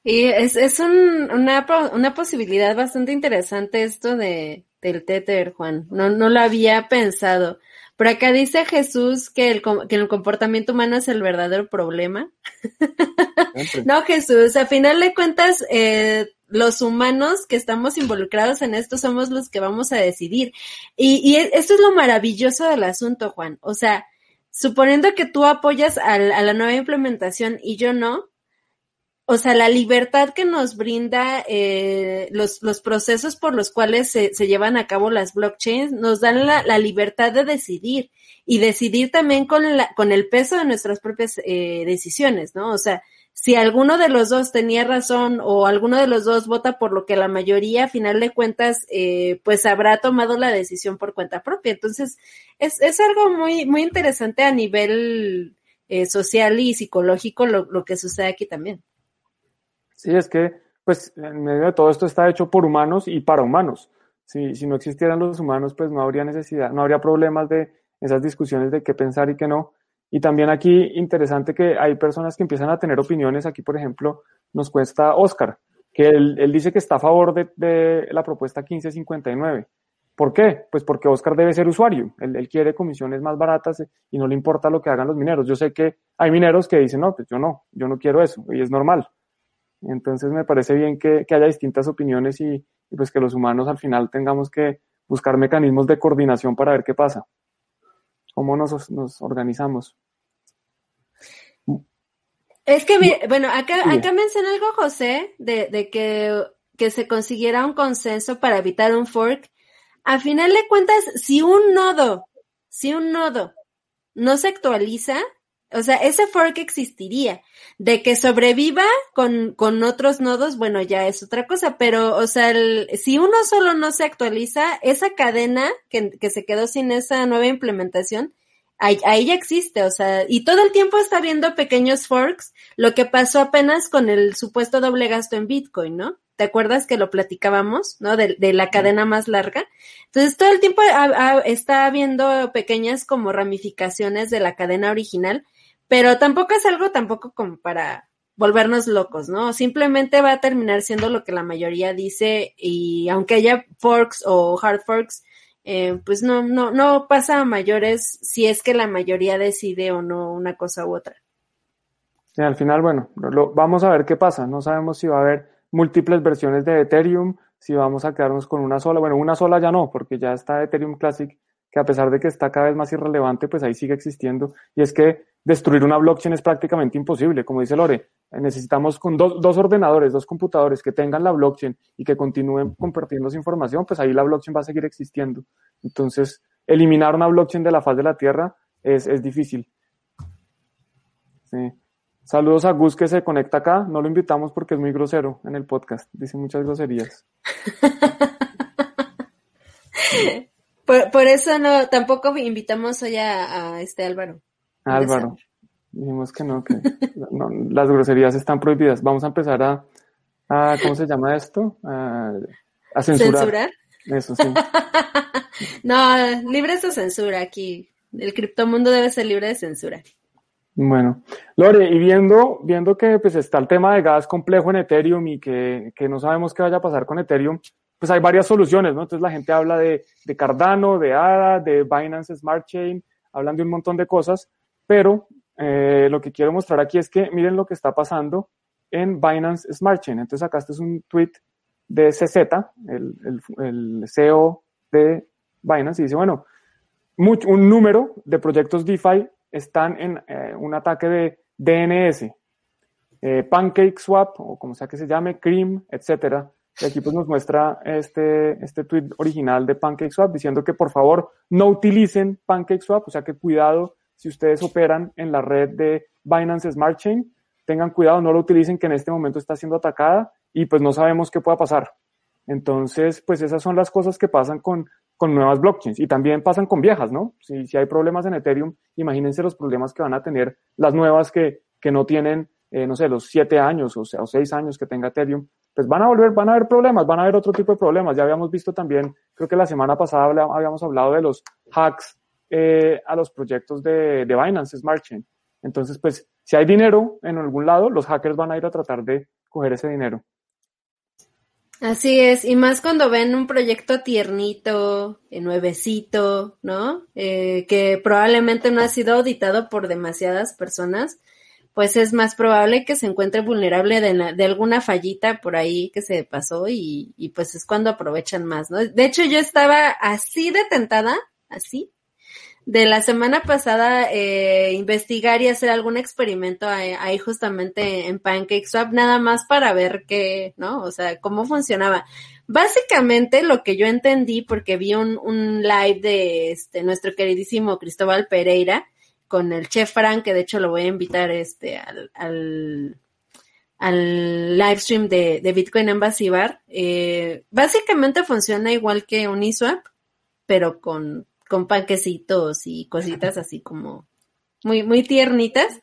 Speaker 2: Y es, es un, una, una posibilidad bastante interesante esto de, del Tether, Juan. No, no lo había pensado. Pero acá dice Jesús que el, que el comportamiento humano es el verdadero problema. no, Jesús, a final de cuentas, eh, los humanos que estamos involucrados en esto somos los que vamos a decidir. Y, y e, esto es lo maravilloso del asunto, Juan. O sea, suponiendo que tú apoyas a, la nueva implementación y yo no, o sea, la libertad que nos brinda eh, los, los procesos por los cuales se, se, llevan a cabo las blockchains nos dan la, la, libertad de decidir y decidir también con, la, con el peso de nuestras propias eh, decisiones, ¿no? O sea, si alguno de los dos tenía razón o alguno de los dos vota por lo que la mayoría, a final de cuentas, eh, pues habrá tomado la decisión por cuenta propia. Entonces, es, es algo muy, muy interesante a nivel eh, social y psicológico lo, lo que sucede aquí también.
Speaker 1: Sí, es que, pues, en medio de todo esto está hecho por humanos y para humanos. Si, si no existieran los humanos, pues no habría necesidad, no habría problemas de esas discusiones de qué pensar y qué no. Y también aquí interesante que hay personas que empiezan a tener opiniones. Aquí, por ejemplo, nos cuesta Oscar, que él, dice que está a favor de, de, la propuesta 1559. ¿Por qué? Pues porque Oscar debe ser usuario. Él, él, quiere comisiones más baratas y no le importa lo que hagan los mineros. Yo sé que hay mineros que dicen, no, pues yo no, yo no quiero eso, y es normal. Entonces me parece bien que, que haya distintas opiniones y, y pues que los humanos al final tengamos que buscar mecanismos de coordinación para ver qué pasa cómo nos, nos organizamos.
Speaker 2: Es que, bueno, acá, acá menciona algo José de, de que, que se consiguiera un consenso para evitar un fork. A final de cuentas, si un nodo, si un nodo no se actualiza, o sea, ese fork existiría. De que sobreviva con, con otros nodos, bueno, ya es otra cosa, pero, o sea, el, si uno solo no se actualiza, esa cadena que, que se quedó sin esa nueva implementación, ahí, ahí, ya existe, o sea, y todo el tiempo está viendo pequeños forks, lo que pasó apenas con el supuesto doble gasto en Bitcoin, ¿no? ¿Te acuerdas que lo platicábamos, ¿no? De, de la cadena más larga. Entonces, todo el tiempo está viendo pequeñas como ramificaciones de la cadena original pero tampoco es algo tampoco como para volvernos locos, ¿no? Simplemente va a terminar siendo lo que la mayoría dice y aunque haya forks o hard forks, eh, pues no, no, no pasa a mayores si es que la mayoría decide o no una cosa u otra.
Speaker 1: Sí, al final, bueno, lo, vamos a ver qué pasa. No sabemos si va a haber múltiples versiones de Ethereum, si vamos a quedarnos con una sola. Bueno, una sola ya no, porque ya está Ethereum Classic, que a pesar de que está cada vez más irrelevante, pues ahí sigue existiendo. Y es que destruir una blockchain es prácticamente imposible. Como dice Lore, necesitamos con dos, dos, ordenadores, dos computadores que tengan la blockchain y que continúen compartiendo esa información, pues ahí la blockchain va a seguir existiendo. Entonces, eliminar una blockchain de la faz de la Tierra es, es difícil. Sí. Saludos a Gus que se conecta acá. No lo invitamos porque es muy grosero en el podcast. Dice muchas groserías.
Speaker 2: por, por, eso no, tampoco invitamos hoy a, a este Álvaro.
Speaker 1: Álvaro, dijimos que no, que no, las groserías están prohibidas. Vamos a empezar a, a ¿cómo se llama esto? A, a censurar. ¿Censurar? Eso sí.
Speaker 2: no, libre de censura aquí. El criptomundo debe ser libre de censura.
Speaker 1: Bueno, Lore, y viendo, viendo que pues está el tema de gas complejo en Ethereum y que, que no sabemos qué vaya a pasar con Ethereum, pues hay varias soluciones, ¿no? Entonces la gente habla de, de Cardano, de ADA, de Binance Smart Chain, hablan de un montón de cosas, pero eh, lo que quiero mostrar aquí es que miren lo que está pasando en Binance Smart Chain. Entonces acá este es un tweet de CZ, el, CEO de Binance, y dice, bueno, un número de proyectos DeFi están en eh, un ataque de DNS, eh, PancakeSwap, o como sea que se llame, Cream, etcétera. Y aquí pues nos muestra este, este tweet original de PancakeSwap diciendo que por favor no utilicen PancakeSwap, o sea que cuidado si ustedes operan en la red de Binance Smart Chain, tengan cuidado, no lo utilicen que en este momento está siendo atacada y pues no sabemos qué pueda pasar. Entonces, pues esas son las cosas que pasan con, con nuevas blockchains y también pasan con viejas, ¿no? Si, si hay problemas en Ethereum, imagínense los problemas que van a tener las nuevas que, que no tienen, eh, no sé, los siete años o, sea, o seis años que tenga Ethereum, pues van a volver, van a haber problemas, van a haber otro tipo de problemas. Ya habíamos visto también, creo que la semana pasada habíamos hablado de los hacks eh, a los proyectos de, de Binance Smart Chain. Entonces, pues, si hay dinero en algún lado, los hackers van a ir a tratar de coger ese dinero.
Speaker 2: Así es, y más cuando ven un proyecto tiernito, eh, nuevecito, ¿no? Eh, que probablemente no ha sido auditado por demasiadas personas, pues es más probable que se encuentre vulnerable de, de alguna fallita por ahí que se pasó y, y, pues es cuando aprovechan más, ¿no? De hecho, yo estaba así de tentada, así, de la semana pasada eh, investigar y hacer algún experimento ahí, justamente en PancakeSwap, nada más para ver qué, ¿no? O sea, cómo funcionaba. Básicamente lo que yo entendí, porque vi un, un live de este, nuestro queridísimo Cristóbal Pereira con el chef Frank, que de hecho lo voy a invitar este, al, al, al live stream de, Bitcoin Embassy. Eh, básicamente funciona igual que Uniswap, pero con con panquecitos y cositas así como muy, muy tiernitas.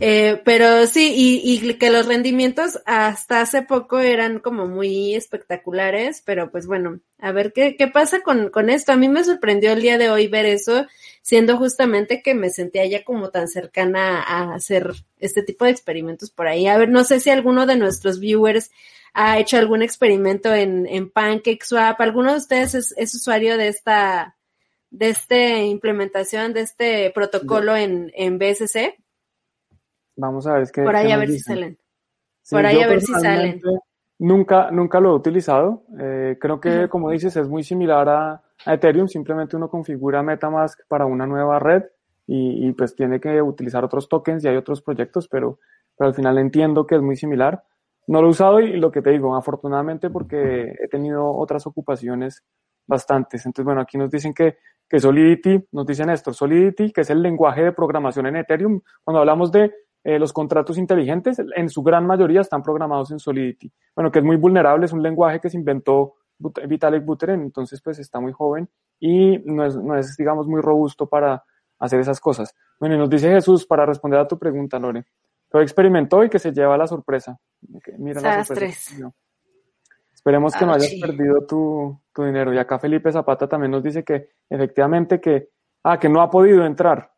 Speaker 2: Eh, pero sí, y, y, que los rendimientos hasta hace poco eran como muy espectaculares, pero pues bueno, a ver qué, qué pasa con, con esto. A mí me sorprendió el día de hoy ver eso, siendo justamente que me sentía ya como tan cercana a hacer este tipo de experimentos por ahí. A ver, no sé si alguno de nuestros viewers ha hecho algún experimento en, en PancakeSwap. ¿Alguno de ustedes es, es usuario de esta de esta implementación de este protocolo en, en BSC.
Speaker 1: Vamos a ver, es que...
Speaker 2: Por ahí a ver si salen. Por ahí a ver si salen.
Speaker 1: Nunca, nunca lo he utilizado. Eh, creo que, como dices, es muy similar a, Ethereum. Simplemente uno configura Metamask para una nueva red y, y, pues tiene que utilizar otros tokens y hay otros proyectos, pero, pero al final entiendo que es muy similar. No lo he usado y lo que te digo, afortunadamente porque he tenido otras ocupaciones bastantes. Entonces, bueno, aquí nos dicen que que Solidity, nos dicen esto, Solidity, que es el lenguaje de programación en Ethereum. Cuando hablamos de eh, los contratos inteligentes, en su gran mayoría están programados en Solidity. Bueno, que es muy vulnerable, es un lenguaje que se inventó Vitalik Buterin, entonces pues está muy joven y no es, no es, digamos, muy robusto para hacer esas cosas. Bueno, y nos dice Jesús, para responder a tu pregunta, Lore, que experimentó y que se lleva la sorpresa.
Speaker 2: Mira la sorpresa.
Speaker 1: Esperemos que no hayas perdido tu, dinero. Y acá Felipe Zapata también nos dice que efectivamente que, ah, que no ha podido entrar,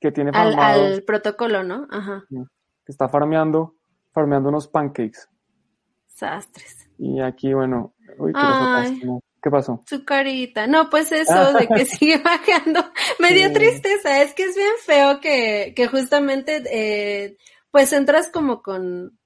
Speaker 1: que tiene
Speaker 2: al, al protocolo, ¿no? Ajá.
Speaker 1: Que está farmeando, farmeando unos pancakes.
Speaker 2: Sastres.
Speaker 1: Y aquí, bueno, uy, ¿qué, pasó?
Speaker 2: Su carita. No, pues eso de que sigue bajando. Me dio tristeza. Es que es bien feo que, que justamente, eh, pues entras como con,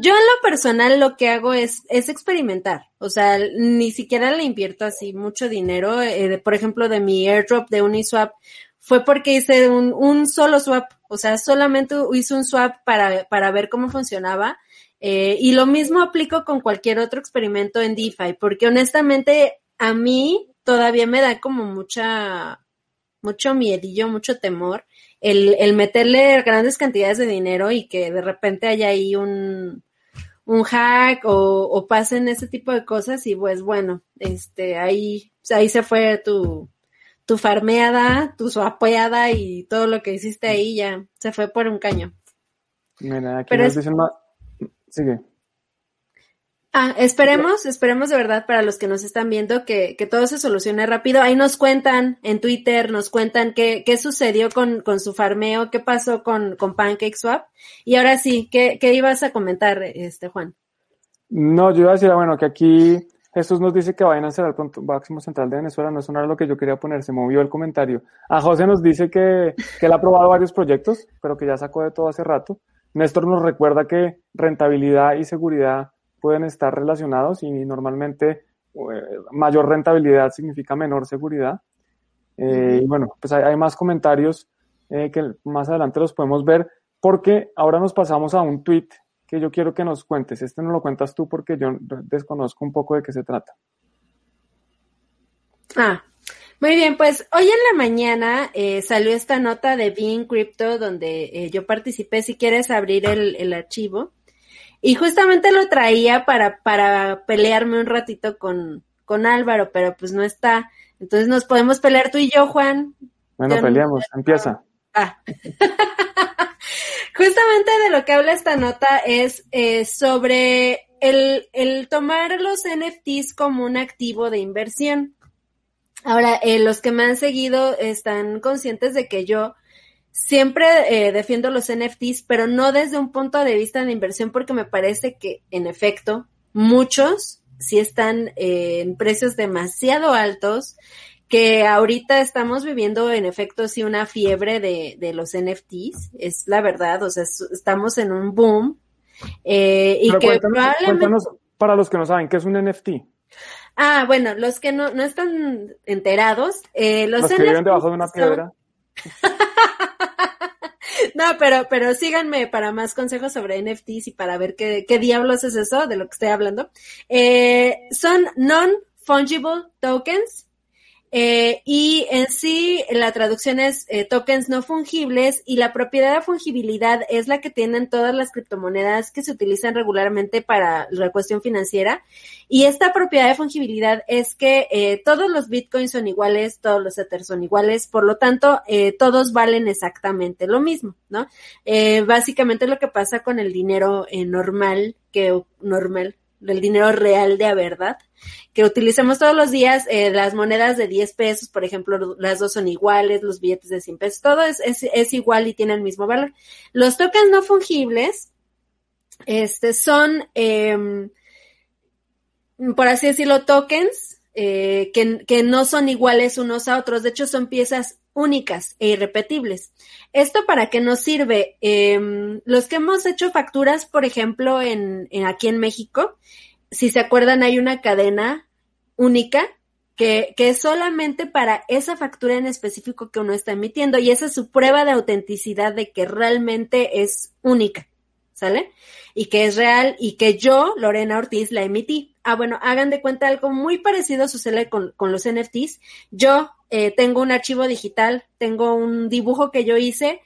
Speaker 2: yo en lo personal lo que hago es, es experimentar. O sea, ni siquiera le invierto así mucho dinero. Eh, por ejemplo, de mi airdrop de Uniswap fue porque hice un, un solo swap. O sea, solamente hice un swap para, para ver cómo funcionaba. Eh, y lo mismo aplico con cualquier otro experimento en DeFi, porque honestamente a mí todavía me da como mucha, mucho miedillo, mucho temor el, el meterle grandes cantidades de dinero y que de repente haya ahí un, un hack o, o, pasen ese tipo de cosas y pues bueno, este, ahí, ahí se fue tu, tu farmeada, tu suapeada y todo lo que hiciste ahí ya se fue por un caño.
Speaker 1: Mira, aquí Pero nos dicen más... Sigue.
Speaker 2: Ah, esperemos, esperemos de verdad para los que nos están viendo que, que todo se solucione rápido. Ahí nos cuentan en Twitter, nos cuentan qué, qué sucedió con, con su farmeo, qué pasó con, con PancakeSwap. Y ahora sí, ¿qué, ¿qué ibas a comentar, este Juan?
Speaker 1: No, yo iba a decir, ah, bueno, que aquí Jesús nos dice que vayan a ser el máximo central de Venezuela, no es una lo que yo quería poner, se movió el comentario. A José nos dice que, que él ha probado varios proyectos, pero que ya sacó de todo hace rato. Néstor nos recuerda que rentabilidad y seguridad pueden estar relacionados y normalmente eh, mayor rentabilidad significa menor seguridad. Eh, y bueno, pues hay, más comentarios eh, que más adelante los podemos ver porque ahora nos pasamos a un tweet que yo quiero que nos cuentes. Este no lo cuentas tú porque yo desconozco un poco de qué se trata.
Speaker 2: Ah, muy bien, pues hoy en la mañana salió esta nota de Being Crypto donde yo participé. Si quieres abrir el, el archivo. Y justamente lo traía para, para pelearme un ratito con, con Álvaro, pero pues no está. Entonces nos podemos pelear tú y yo, Juan.
Speaker 1: Bueno, peleamos, empieza.
Speaker 2: Ah. Justamente de lo que habla esta nota es eh, sobre el, el, tomar los NFTs como un activo de inversión. Ahora, eh, los que me han seguido están conscientes de que yo siempre eh, defiendo los NFTs, pero no desde un punto de vista de inversión, porque me parece que, en efecto, muchos sí están eh, en precios demasiado altos, que ahorita estamos viviendo, en efecto, sí una fiebre de, de los NFTs, es la verdad, o sea, estamos en un boom. Eh, y que
Speaker 1: cuéntanos, para los que no saben, ¿qué es un NFT?
Speaker 2: Ah, bueno, los que no, no están enterados, eh, los,
Speaker 1: los que viven debajo de una piedra.
Speaker 2: No, pero, pero síganme para más consejos sobre NFTs y para ver qué, qué diablos es eso de lo que estoy hablando. Eh, son non-fungible tokens. Eh, y en sí, la traducción es eh, tokens no fungibles y la propiedad de fungibilidad es la que tienen todas las criptomonedas que se utilizan regularmente para la cuestión financiera. Y esta propiedad de fungibilidad es que eh, todos los bitcoins son iguales, todos los ethers son iguales, por lo tanto, todos valen exactamente lo mismo, ¿no? básicamente lo que pasa con el dinero normal, que normal, del dinero real de a verdad, que utilizamos todos los días, eh, las monedas de 10 pesos, por ejemplo, las dos son iguales, los billetes de 100 pesos, todo es, es, igual y tiene el mismo valor. Los tokens no fungibles, este, son, em, por así decirlo, tokens eh, que, que no son iguales unos a otros, de hecho son piezas únicas e irrepetibles. ¿Esto para qué nos sirve? Em, los que hemos hecho facturas, por ejemplo, en, aquí en México, si se acuerdan, hay una cadena única que, que, es solamente para esa factura en específico que uno está emitiendo y esa es su prueba de autenticidad de que realmente es única, ¿sale? Y que es real y que yo, Lorena Ortiz, la emití. Ah, bueno, hagan de cuenta algo muy parecido sucede con, con los NFTs. Yo eh, tengo un archivo digital, tengo un dibujo que yo hice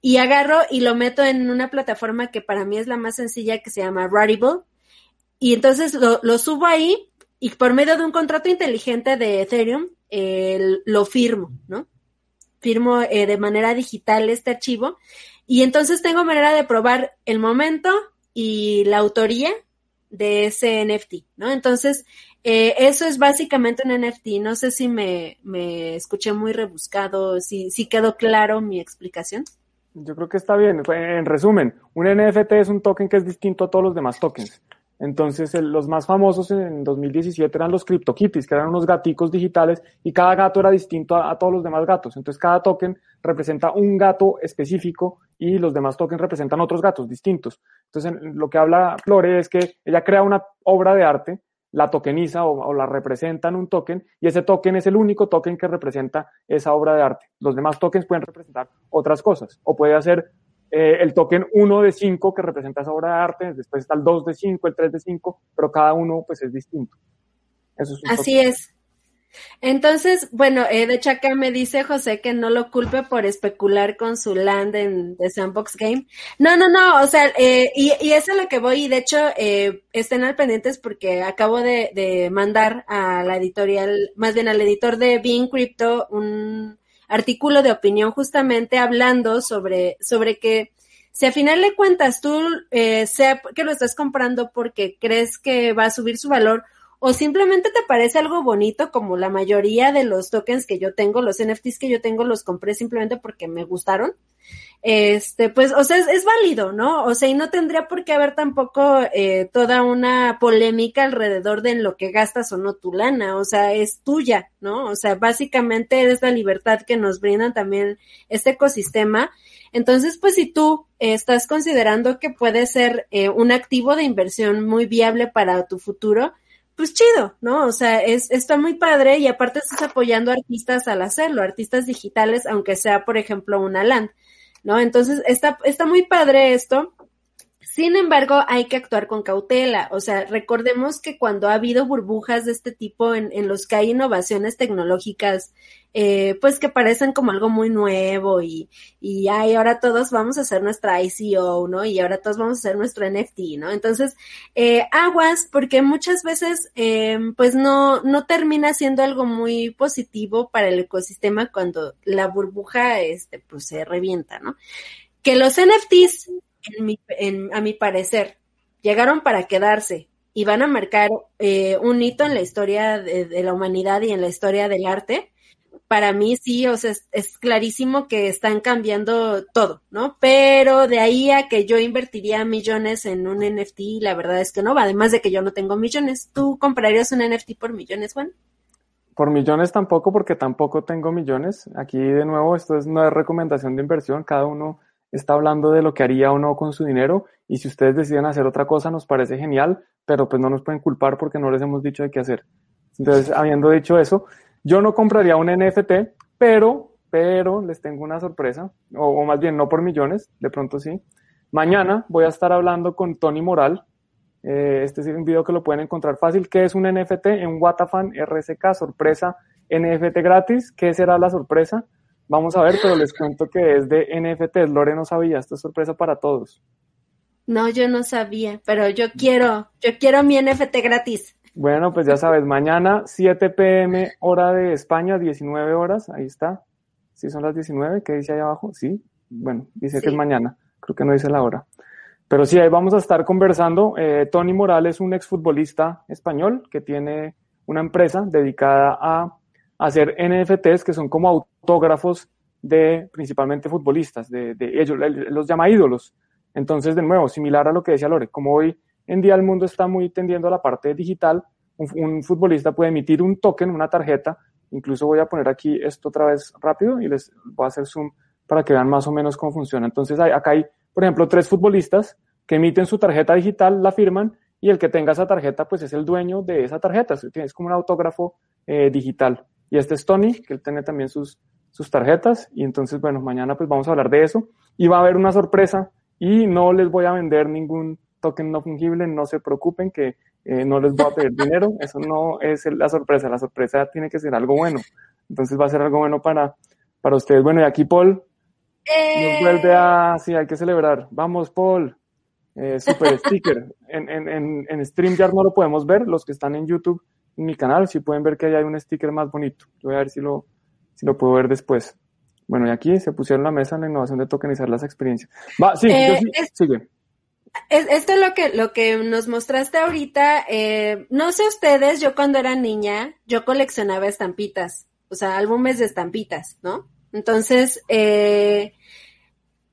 Speaker 2: y agarro y lo meto en una plataforma que para mí es la más sencilla que se llama Rarible. Y entonces lo, subo ahí y por medio de un contrato inteligente de Ethereum lo firmo, ¿no? Firmo eh, de manera digital este archivo y entonces tengo manera de probar el momento y la autoría de ese NFT, ¿no? Entonces, eh, eso es básicamente un NFT. No sé si me, me escuché muy rebuscado, si, si quedó claro mi explicación.
Speaker 1: Yo creo que está bien. En resumen, un NFT es un token que es distinto a todos los demás tokens. Entonces, los más famosos en 2017 eran los CryptoKitties, que eran unos gaticos digitales y cada gato era distinto a, todos los demás gatos. Entonces, cada token representa un gato específico y los demás tokens representan otros gatos distintos. Entonces, lo que habla Flore es que ella crea una obra de arte la tokeniza o, la representa en un token y ese token es el único token que representa esa obra de arte. Los demás tokens pueden representar otras cosas o puede ser eh, el token 1 de 5 que representa esa obra de arte, después está el 2 de 5, el 3 de 5, pero cada uno pues es distinto.
Speaker 2: Eso es Así es. Entonces, bueno, eh, de hecho acá me dice José que no lo culpe por especular con su land en The Sandbox Game. No, no, no, o sea, eh, y, y eso es lo que voy, y de hecho, eh, estén al pendientes porque acabo de, de mandar a la editorial, más bien al editor de Being Crypto, un artículo de opinión justamente hablando sobre, sobre que si a final de cuentas tú, eh, sea que lo estás comprando porque crees que va a subir su valor, o simplemente te parece algo bonito como la mayoría de los tokens que yo tengo, los NFTs que yo tengo los compré simplemente porque me gustaron. Este, pues, o sea, es, válido, ¿no? O sea, y no tendría por qué haber tampoco eh, toda una polémica alrededor de en lo que gastas o no tu lana, o sea, es tuya, ¿no? O sea, básicamente es la libertad que nos brindan también este ecosistema. Entonces, pues si tú estás considerando que puede ser eh, un activo de inversión muy viable para tu futuro, pues chido, ¿no? O sea, es, está muy padre y aparte estás apoyando artistas al hacerlo, artistas digitales, aunque sea, por ejemplo, una land, ¿no? Entonces, está, está muy padre esto. Sin embargo, hay que actuar con cautela. O sea, recordemos que cuando ha habido burbujas de este tipo en, en los que hay innovaciones tecnológicas eh, pues que parecen como algo muy nuevo y, y ay, ahora todos vamos a hacer nuestra ICO, ¿no? Y ahora todos vamos a hacer nuestro NFT, ¿no? Entonces, eh, aguas, porque muchas veces, eh, pues no, no termina siendo algo muy positivo para el ecosistema cuando la burbuja, este, pues se revienta, ¿no? Que los NFTs, en mi, en, a mi parecer, llegaron para quedarse y van a marcar eh, un hito en la historia de, la humanidad y en la historia del arte, para mí sí, o sea, es, clarísimo que están cambiando todo, ¿no? Pero de ahí a que yo invertiría millones en un NFT, la verdad es que no, además de que yo no tengo millones. ¿Tú comprarías un NFT por millones, Juan?
Speaker 1: Por millones tampoco, porque tampoco tengo millones. Aquí de nuevo, esto es una recomendación de inversión, cada uno está hablando de lo que haría o no con su dinero y si ustedes deciden hacer otra cosa nos parece genial, pero pues no nos pueden culpar porque no les hemos dicho de qué hacer. Entonces, habiendo dicho eso, yo no compraría un NFT, pero, pero les tengo una sorpresa, o, más bien no por millones, de pronto sí. Mañana voy a estar hablando con Tony Moral. Eh, este es un video que lo pueden encontrar fácil, que es un NFT en Watafan RSK, sorpresa NFT gratis. ¿Qué será la sorpresa? Vamos a ver, pero les cuento que es de NFTs. Lore no sabía, esta es sorpresa para todos.
Speaker 2: No, yo no sabía, pero yo quiero, yo quiero mi NFT gratis.
Speaker 1: Bueno, pues ya sabes, mañana 7 pm hora de España, 19 horas, ahí está. ¿Sí son las 19? ¿Qué dice ahí abajo? Sí, bueno, dice que es mañana, creo que no dice la hora. Pero sí, ahí vamos a estar conversando. Eh, Tony Morales es un exfutbolista español que tiene una empresa dedicada a hacer NFTs que son como autógrafos de principalmente futbolistas, de, de ellos, los llama ídolos. Entonces, de nuevo, similar a lo que decía Lore, como hoy en día el mundo está muy tendiendo a la parte digital, un, futbolista puede emitir un token, una tarjeta, incluso voy a poner aquí esto otra vez rápido y les voy a hacer zoom para que vean más o menos cómo funciona. Entonces, acá hay, por ejemplo, tres futbolistas que emiten su tarjeta digital, la firman, y el que tenga esa tarjeta, pues es el dueño de esa tarjeta, es como un autógrafo eh, digital. Y este es Tony, que él tiene también sus, sus tarjetas, y entonces, bueno, mañana pues vamos a hablar de eso, y va a haber una sorpresa, y no les voy a vender ningún token no fungible, no se preocupen que eh, no les voy a pedir dinero, eso no es la sorpresa, la sorpresa tiene que ser algo bueno, entonces va a ser algo bueno para, para ustedes. Bueno, y aquí Paul nos vuelve a, sí, hay que celebrar, vamos Paul, eh, super sticker, en, en, en, en StreamYard no lo podemos ver, los que están en YouTube, mi canal, sí pueden ver que hay un sticker más bonito, voy a ver si lo, si lo puedo ver después. Bueno, y aquí se pusieron la mesa en la innovación de tokenizar las experiencias. Va, sí,
Speaker 2: eh,
Speaker 1: sigue.
Speaker 2: esto es lo que, lo que nos mostraste ahorita. Eh, no sé ustedes, yo cuando era niña, yo coleccionaba estampitas, o sea, álbumes de estampitas, ¿no? Entonces, eh,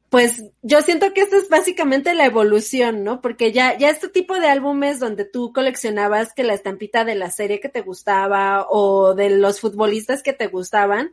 Speaker 2: pues yo siento que esto es básicamente la evolución, ¿no? Porque ya, ya este tipo de álbumes donde tú coleccionabas que la estampita de la serie que te gustaba o de los futbolistas que te gustaban,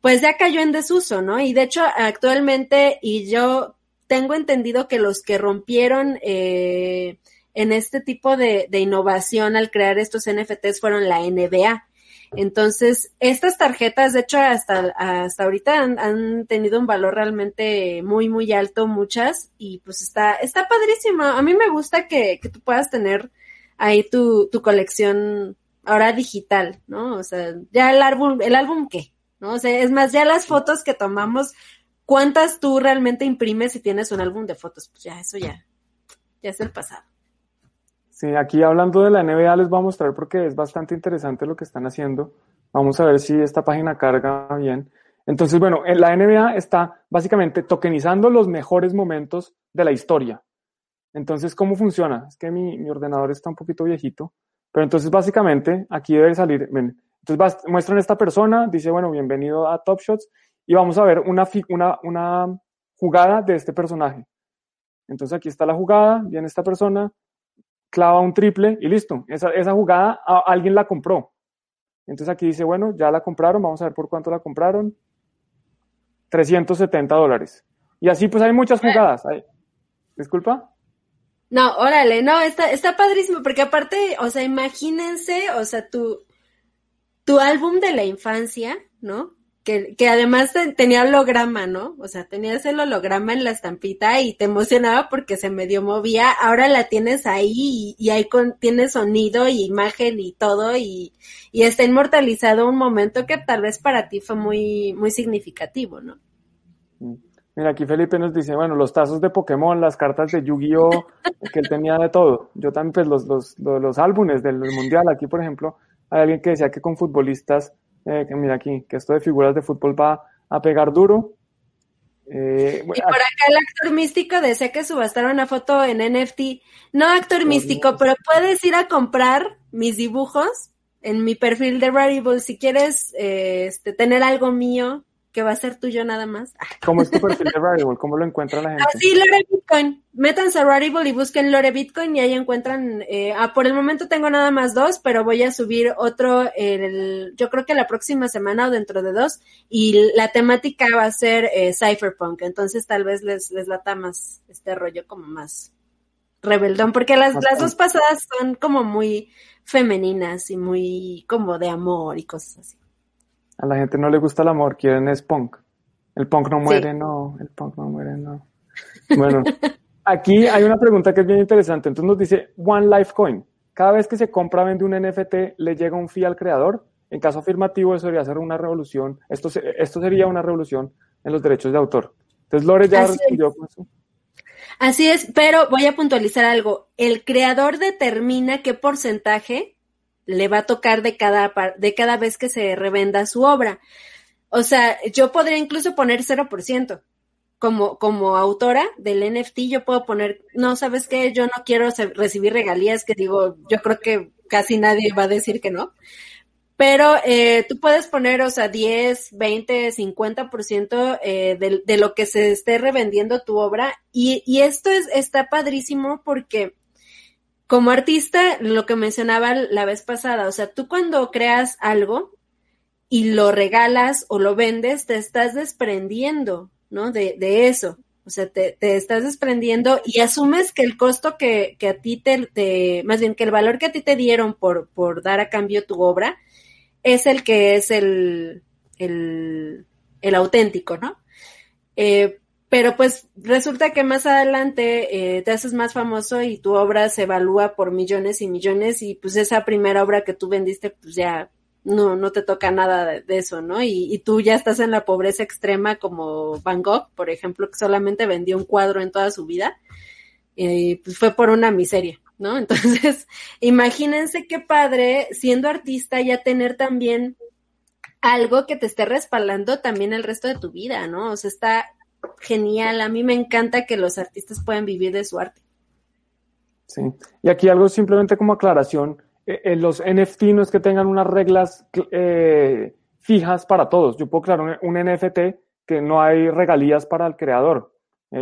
Speaker 2: pues ya cayó en desuso, ¿no? Y de hecho, actualmente, y yo tengo entendido que los que rompieron eh, en este tipo de, innovación al crear estos NFTs fueron la NBA. Entonces, estas tarjetas, de hecho, hasta, hasta ahorita han, tenido un valor realmente muy, muy alto, muchas, y pues está, está padrísimo. A mí me gusta que, que tú puedas tener ahí tu, tu colección ahora digital, ¿no? O sea, ya el álbum, el álbum qué, ¿no? O sea, es más, ya las fotos que tomamos, ¿cuántas tú realmente imprimes si tienes un álbum de fotos? Pues ya, eso ya, ya es el pasado.
Speaker 1: Sí, aquí hablando de la NBA les voy a mostrar porque es bastante interesante lo que están haciendo. Vamos a ver si esta página carga bien. Entonces, bueno, la NBA está básicamente tokenizando los mejores momentos de la historia. Entonces, ¿cómo funciona? Es que mi, mi ordenador está un poquito viejito, pero entonces básicamente aquí debe salir, ven, entonces muestran esta persona, dice, bueno, bienvenido a Top Shots, y vamos a ver una, una, una jugada de este personaje. Entonces aquí está la jugada, viene esta persona, clava un triple y listo. Esa, esa jugada alguien la compró. Entonces aquí dice, bueno, ya la compraron, vamos a ver por cuánto la compraron. 370 dólares. Y así pues hay muchas jugadas. Disculpa.
Speaker 2: No, órale, no, está, está padrísimo, porque aparte, o sea, imagínense, o sea, tú, tu álbum de la infancia, ¿no? Que, que además tenía holograma, ¿no? O sea, tenías el holograma en la estampita y te emocionaba porque se medio movía. Ahora la tienes ahí y, ahí con, tienes sonido y imagen y todo y, y está inmortalizado un momento que tal vez para ti fue muy, muy significativo, ¿no?
Speaker 1: Mira, aquí Felipe nos dice, bueno, los tazos de Pokémon, las cartas de Yu-Gi-Oh, que él tenía de todo. Yo también, pues, los, los, los, los álbumes del Mundial, aquí, por ejemplo, hay alguien que decía que con futbolistas, eh, que mira aquí, que esto de figuras de fútbol va a pegar duro.
Speaker 2: Eh, y por acá el actor místico decía que subastaron una foto en NFT. No actor místico, pero puedes ir a comprar mis dibujos en mi perfil de Rarible si quieres eh, este, tener algo mío que va a ser tuyo nada más.
Speaker 1: ¿Cómo es tu perfil de Rarible? ¿Cómo lo encuentra la gente?
Speaker 2: Así, Lore Bitcoin. Métanse a Rarible y busquen Lore Bitcoin y ahí encuentran, eh, ah, por el momento tengo nada más dos, pero voy a subir otro, el, yo creo que la próxima semana o dentro de dos, y la temática va a ser eh, Cypherpunk, entonces tal vez les, les lata más este rollo como más rebeldón, porque las, las dos pasadas son como muy femeninas y muy como de amor y cosas así.
Speaker 1: A la gente no le gusta el amor, quieren es punk. El punk no muere, no. El punk no muere, no. Bueno, aquí hay una pregunta que es bien interesante. Entonces nos dice One Life Coin. Cada vez que se compra vende un NFT, ¿le llega un fee al creador? En caso afirmativo, eso debería ser una revolución, esto, esto sería una revolución en los derechos de autor. Entonces, Lore ya respondió con eso.
Speaker 2: Así es, pero voy a puntualizar algo. El creador determina qué porcentaje le va a tocar de cada, de cada vez que se revenda su obra. O sea, yo podría incluso poner 0%. Como, como autora del NFT, yo puedo poner, no, ¿sabes qué? Yo no quiero recibir regalías, que digo, yo creo que casi nadie va a decir que no. Pero eh, tú puedes poner, o sea, 10, 20, 50% eh, de, de lo que se esté revendiendo tu obra. Y, y esto es, está padrísimo porque como artista, lo que mencionaba la vez pasada, o sea, tú cuando creas algo y lo regalas o lo vendes, te estás desprendiendo, ¿no? De, de eso. O sea, te, te, estás desprendiendo y asumes que el costo que, que a ti te, más bien que el valor que a ti te dieron por, por dar a cambio tu obra, es el que es el, el, el auténtico, ¿no? Eh, pero pues resulta que más adelante eh, te haces más famoso y tu obra se evalúa por millones y millones y pues esa primera obra que tú vendiste pues ya no, no te toca nada de, eso, ¿no? Y, y, tú ya estás en la pobreza extrema como Van Gogh, por ejemplo, que solamente vendió un cuadro en toda su vida, y pues fue por una miseria. ¿no? Entonces, imagínense qué padre, siendo artista, ya tener también algo que te esté respaldando también el resto de tu vida, ¿no? O sea, está genial. A mí me encanta que los artistas puedan vivir de su arte.
Speaker 1: Sí, y aquí algo simplemente como aclaración, eh, eh, los NFT no es que tengan unas reglas eh, fijas para todos. Yo puedo crear un, NFT que no hay regalías para el creador.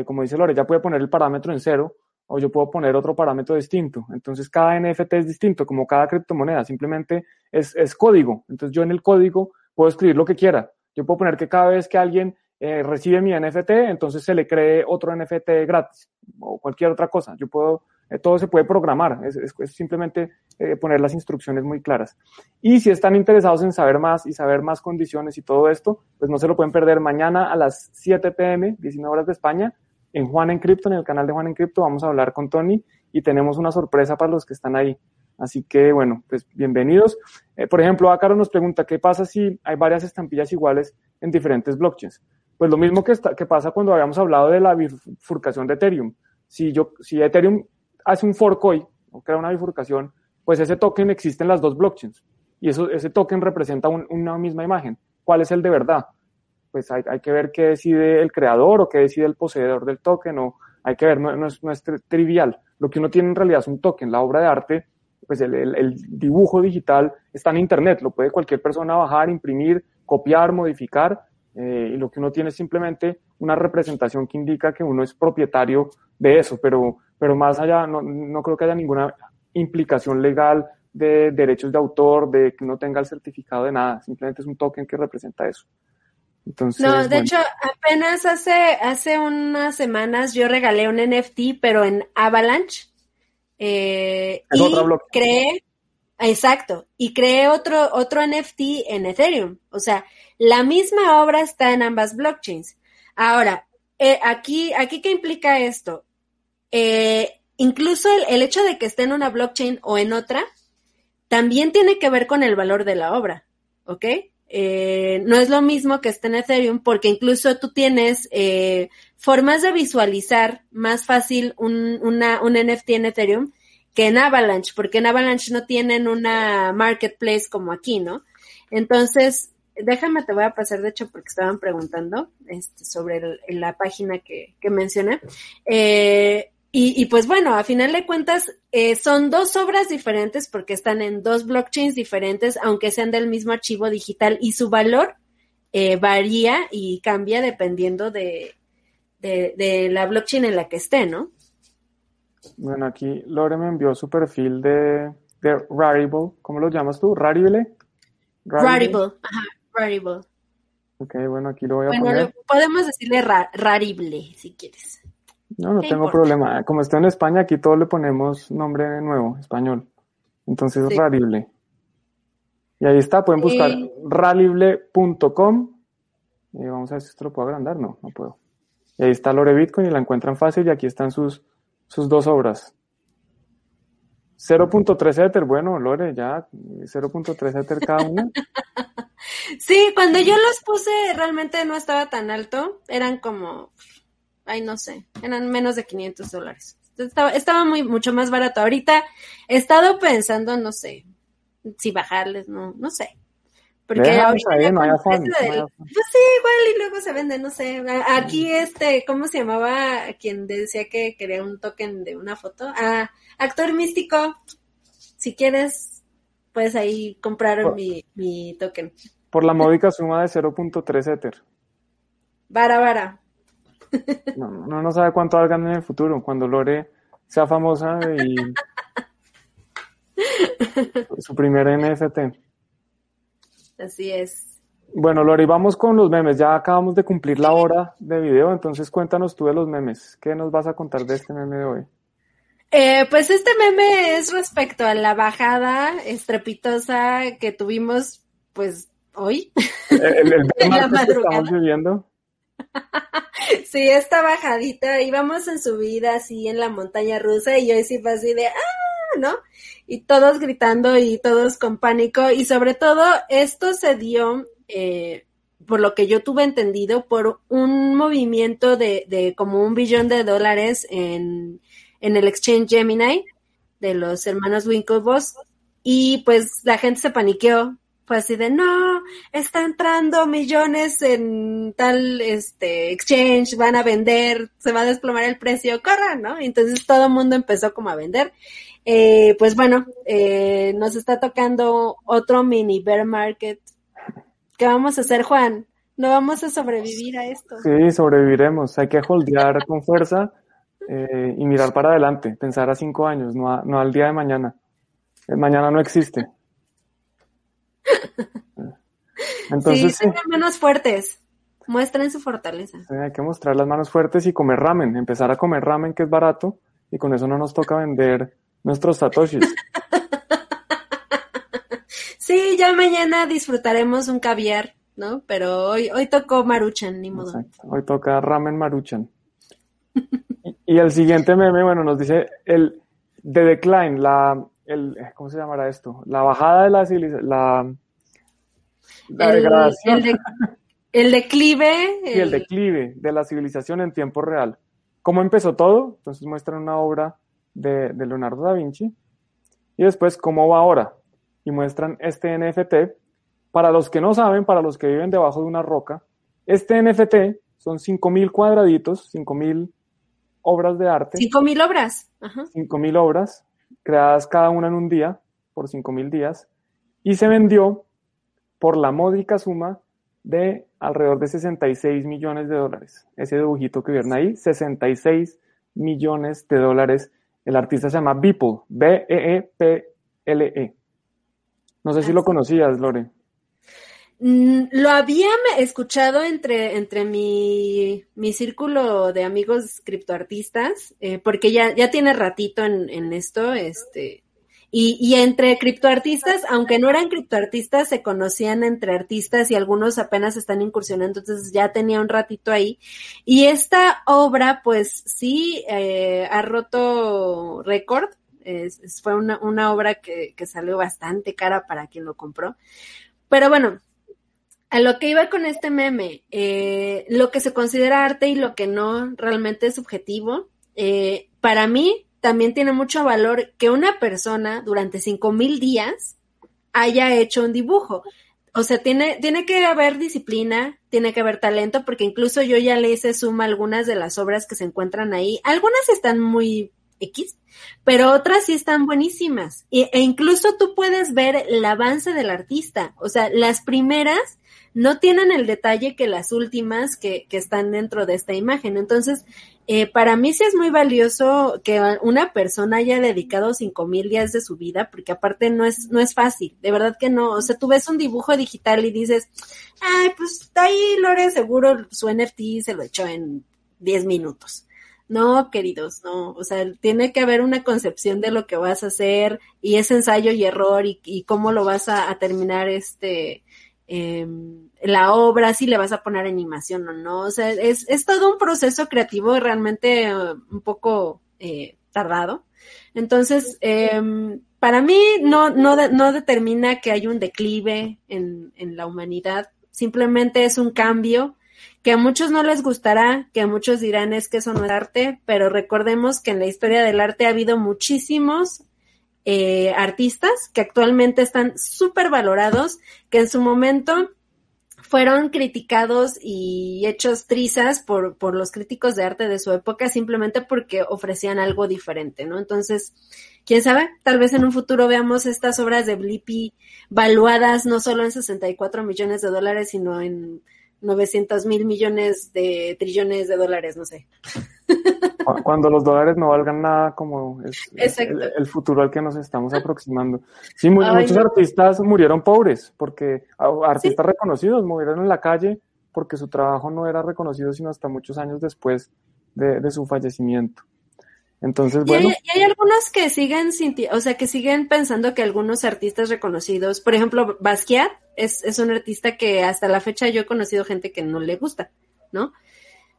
Speaker 1: como dice Lore, ya puede poner el parámetro en cero o yo puedo poner otro parámetro distinto. Entonces cada NFT es distinto, como cada criptomoneda, simplemente es, es, código. Entonces yo en el código puedo escribir lo que quiera. Yo puedo poner que cada vez que alguien eh, recibe mi NFT, entonces se le cree otro NFT gratis o cualquier otra cosa. Yo puedo, eh, todo se puede programar, es, es, simplemente eh, poner las instrucciones muy claras. Y si están interesados en saber más y saber más condiciones y todo esto, pues no se lo pueden perder mañana a las 7 pm, 19 horas de España, en Juan en Crypto, en el canal de Juan en Crypto, vamos a hablar con Tony y tenemos una sorpresa para los que están ahí. Así que, bueno, pues bienvenidos. Eh, por ejemplo, Acaro nos pregunta, ¿qué pasa si hay varias estampillas iguales en diferentes blockchains? Pues lo mismo que, que pasa cuando habíamos hablado de la bifurcación de Ethereum. Si, yo, si Ethereum hace un fork hoy, o crea una bifurcación, pues ese token existe en las dos blockchains. Y eso, ese token representa una misma imagen. ¿Cuál es el de verdad? pues hay, hay, que ver qué decide el creador o qué decide el poseedor del token, o hay que ver, no, es, no es trivial. Lo que uno tiene en realidad es un token, la obra de arte, pues el, el, dibujo digital está en Internet, lo puede cualquier persona bajar, imprimir, copiar, modificar, eh, y lo que uno tiene es simplemente una representación que indica que uno es propietario de eso, pero, pero más allá no, no creo que haya ninguna implicación legal de derechos de autor, de que uno tenga el certificado de nada, simplemente es un token que representa eso
Speaker 2: no, de hecho, apenas hace, hace unas semanas yo regalé un NFT, pero en Avalanche. Eh, y creé, exacto, y creé otro, otro NFT en Ethereum. O sea, la misma obra está en ambas blockchains. Ahora, eh, aquí, aquí, ¿qué implica esto? Eh, incluso el, el hecho de que esté en una blockchain o en otra, también tiene que ver con el valor de la obra, ¿ok? Eh, no es lo mismo que esté en Ethereum porque incluso tú tienes formas de visualizar más fácil un, un NFT en Ethereum que en Avalanche, porque en Avalanche no tienen una marketplace como aquí, ¿no? Entonces, déjame, te voy a pasar, de hecho, porque estaban preguntando este, sobre la página que, que mencioné. Eh, y, pues bueno, a final de cuentas, eh, son dos obras diferentes porque están en dos blockchains diferentes, aunque sean del mismo archivo digital y su valor eh, varía y cambia dependiendo de, de, la blockchain en la que esté, ¿no?
Speaker 1: Bueno, aquí Lore me envió su perfil de, de Rarible. ¿Cómo lo llamas tú? ¿Rarible?
Speaker 2: Rarible, ajá, Rarible.
Speaker 1: Ok, bueno, aquí lo voy a poner. Bueno,
Speaker 2: podemos decirle Rarible, si quieres.
Speaker 1: No, no tengo problema. Como estoy en España, aquí todos le ponemos nombre nuevo, español. Entonces, Rarible. Y ahí está, pueden buscar rarible.com. Y vamos a ver si esto lo puedo agrandar. No, no puedo. Y ahí está Lore Bitcoin y la encuentran fácil y aquí están sus, sus dos obras. 0.3 Ether, bueno, Lore, ya 0.3 Ether cada uno.
Speaker 2: sí, cuando yo los puse realmente no estaba tan alto, eran como, ay, no sé, eran menos de 500 dólares. Estaba, estaba muy, mucho más barato. Ahorita he estado pensando, no sé, si bajarles, no, no sé. Porque ahorita pues sí, igual y luego se vende, no sé. Aquí este, ¿cómo se llamaba quien decía que quería un token de una foto? Ah, actor místico. Si quieres, puedes ahí comprar mi, mi token.
Speaker 1: Por la módica suma de 0.3 Ether.
Speaker 2: Vara, vara.
Speaker 1: No, no, no sabe cuánto hagan en el futuro, cuando Lore sea famosa y su primer NFT.
Speaker 2: Así es.
Speaker 1: Bueno, Lori, vamos con los memes. Ya acabamos de cumplir la hora de video, entonces cuéntanos tú de los memes. ¿Qué nos vas a contar de este meme de hoy?
Speaker 2: Eh, pues este meme es respecto a la bajada estrepitosa que tuvimos, pues, hoy.
Speaker 1: El, el, en la madrugada. estamos viviendo.
Speaker 2: sí, esta bajadita, íbamos en subida así en la montaña rusa y yo sí fue así de, ¡ah! ¿No? y todos gritando y todos con pánico. Y sobre todo esto se dio, eh, por lo que yo tuve entendido, por un movimiento de, de como un billón de dólares en, en el exchange Gemini de los hermanos Winklevoss. Y pues la gente se paniqueó. Fue así de no, está entrando millones en tal este exchange, van a vender, se va a desplomar el precio, corran, ¿no? Entonces todo el mundo empezó como a vender eh, pues bueno, eh, nos está tocando otro mini bear market. ¿Qué vamos a hacer, Juan? No vamos a sobrevivir a esto.
Speaker 1: Sí, sobreviviremos. Hay que holdear con fuerza eh, y mirar para adelante, pensar a cinco años, no, no al día de mañana. El mañana no existe.
Speaker 2: Entonces, sí, sí. manos fuertes. Muestren su fortaleza.
Speaker 1: hay que mostrar las manos fuertes y comer ramen. Empezar a comer ramen, que es barato, y con eso no nos toca vender nuestros satoshis.
Speaker 2: sí, ya mañana disfrutaremos un caviar, ¿no? Pero hoy, hoy tocó Maruchan, ni modo.
Speaker 1: Hoy toca ramen Maruchan. y, el siguiente meme, bueno, nos dice el de decline, la, el, ¿cómo se llamará esto? La bajada de la civilización, la,
Speaker 2: la el, degradación. El, declive.
Speaker 1: Sí, el declive de la civilización en tiempo real. ¿Cómo empezó todo? Entonces muestran una obra de, Leonardo da Vinci. Y después, ¿cómo va ahora? Y muestran este NFT. Para los que no saben, para los que viven debajo de una roca, este NFT son 5.000 cuadraditos, 5.000 obras de arte.
Speaker 2: 5.000 obras.
Speaker 1: 5.000 obras, creadas cada una en un día, por 5.000 días. Y se vendió por la módica suma de alrededor de 66 millones de dólares. Ese dibujito que vieron ahí, 66 millones de dólares el artista se llama Beeple, B-E-E-P-L-E. E. No sé si lo conocías, Lore.
Speaker 2: Mm, lo había escuchado entre, entre mi, mi círculo de amigos criptoartistas, eh, porque ya, ya tiene ratito en, en esto, este, y, y entre criptoartistas, aunque no eran criptoartistas, se conocían entre artistas y algunos apenas están incursionando, entonces ya tenía un ratito ahí. Y esta obra, pues sí, eh, ha roto récord. Es, fue una, una obra que, que salió bastante cara para quien lo compró. Pero bueno, a lo que iba con este meme, eh, lo que se considera arte y lo que no realmente es subjetivo. Eh, para mí, también tiene mucho valor que una persona durante cinco mil días haya hecho un dibujo. O sea, tiene, tiene que haber disciplina, tiene que haber talento, porque incluso yo ya le hice suma algunas de las obras que se encuentran ahí. Algunas están muy X, pero otras sí están buenísimas. E, e incluso tú puedes ver el avance del artista. O sea, las primeras no tienen el detalle que las últimas que, que están dentro de esta imagen. Entonces, eh, para mí sí es muy valioso que una persona haya dedicado cinco mil días de su vida, porque aparte no es, no es fácil, de verdad que no. O sea, tú ves un dibujo digital y dices, ay, pues ahí Lore seguro su NFT se lo echó en diez minutos. No, queridos, no. O sea, tiene que haber una concepción de lo que vas a hacer y ese ensayo y error y, y cómo lo vas a terminar este, eh, la obra, si le vas a poner animación o no. O sea, es, es todo un proceso creativo realmente uh, un poco eh, tardado. Entonces, em, para mí no, no, no determina que hay un declive en, en la humanidad, simplemente es un cambio que a muchos no les gustará, que a muchos dirán es que eso no es arte, pero recordemos que en la historia del arte ha habido muchísimos eh, artistas que actualmente están súper valorados, que en su momento fueron criticados y hechos trizas por, por los críticos de arte de su época simplemente porque ofrecían algo diferente, ¿no? Entonces, quién sabe, tal vez en un futuro veamos estas obras de Blippi valuadas no solo en 64 millones de dólares, sino en 900 mil millones de trillones de dólares, no sé.
Speaker 1: Cuando los dólares no valgan nada, como es el, futuro al que nos estamos aproximando. Sí, muchos artistas murieron pobres, porque artistas reconocidos murieron en la calle porque su trabajo no era reconocido sino hasta muchos años después de, su fallecimiento. Entonces, bueno.
Speaker 2: Y hay, algunos que siguen, o sea, que siguen pensando que algunos artistas reconocidos, por ejemplo, Basquiat es, es un artista que hasta la fecha yo he conocido gente que no le gusta, ¿no?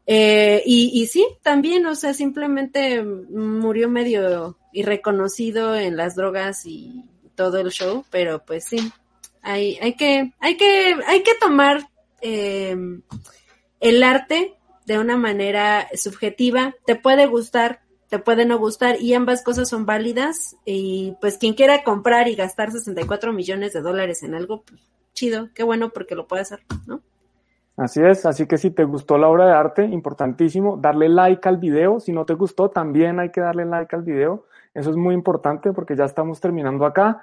Speaker 2: Eh, y, sí, también, o sea, simplemente murió medio irreconocido en las drogas y todo el show, pero pues sí, hay, hay que, hay que, hay que tomar em, el arte de una manera subjetiva. Te puede gustar, te puede no gustar y ambas cosas son válidas y pues quien quiera comprar y gastar 64 millones de dólares en algo, pues chido, qué bueno porque lo puede hacer, ¿no?
Speaker 1: Así es, así que si te gustó la obra de arte, importantísimo, darle like al video. Si no te gustó, también hay que darle like al video. Eso es muy importante porque ya estamos terminando acá.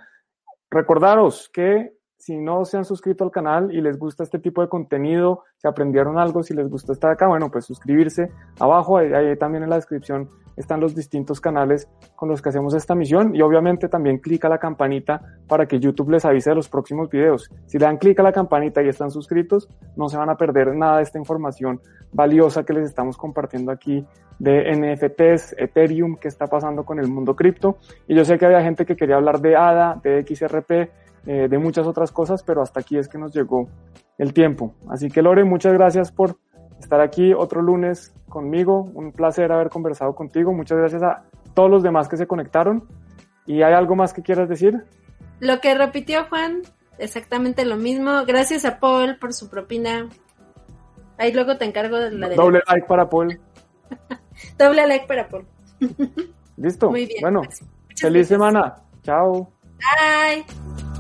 Speaker 1: Recordaros que si no se han suscrito al canal y les gusta este tipo de contenido, si aprendieron algo, si les gustó estar acá, bueno, pues suscribirse. Abajo, ahí también en la descripción están los distintos canales con los que hacemos esta misión y obviamente también clica la campanita para que YouTube les avise de los próximos videos. Si le dan clic a la campanita y están suscritos, no se van a perder nada de esta información valiosa que les estamos compartiendo aquí de NFTs, Ethereum, qué está pasando con el mundo cripto. Y yo sé que había gente que quería hablar de ADA, de XRP, eh, de muchas otras cosas, pero hasta aquí es que nos llegó el tiempo. Así que Lore, muchas gracias por estar aquí otro lunes conmigo. Un placer haber conversado contigo. Muchas gracias a todos los demás que se conectaron. ¿Y hay algo más que quieras decir?
Speaker 2: Lo que repitió Juan, exactamente lo mismo. Gracias a Paul por su propina. Ahí luego te encargo de la de...
Speaker 1: Doble like para Paul.
Speaker 2: Doble like para Paul.
Speaker 1: Listo. Muy bien. Bueno, feliz semana. Chao.
Speaker 2: Bye.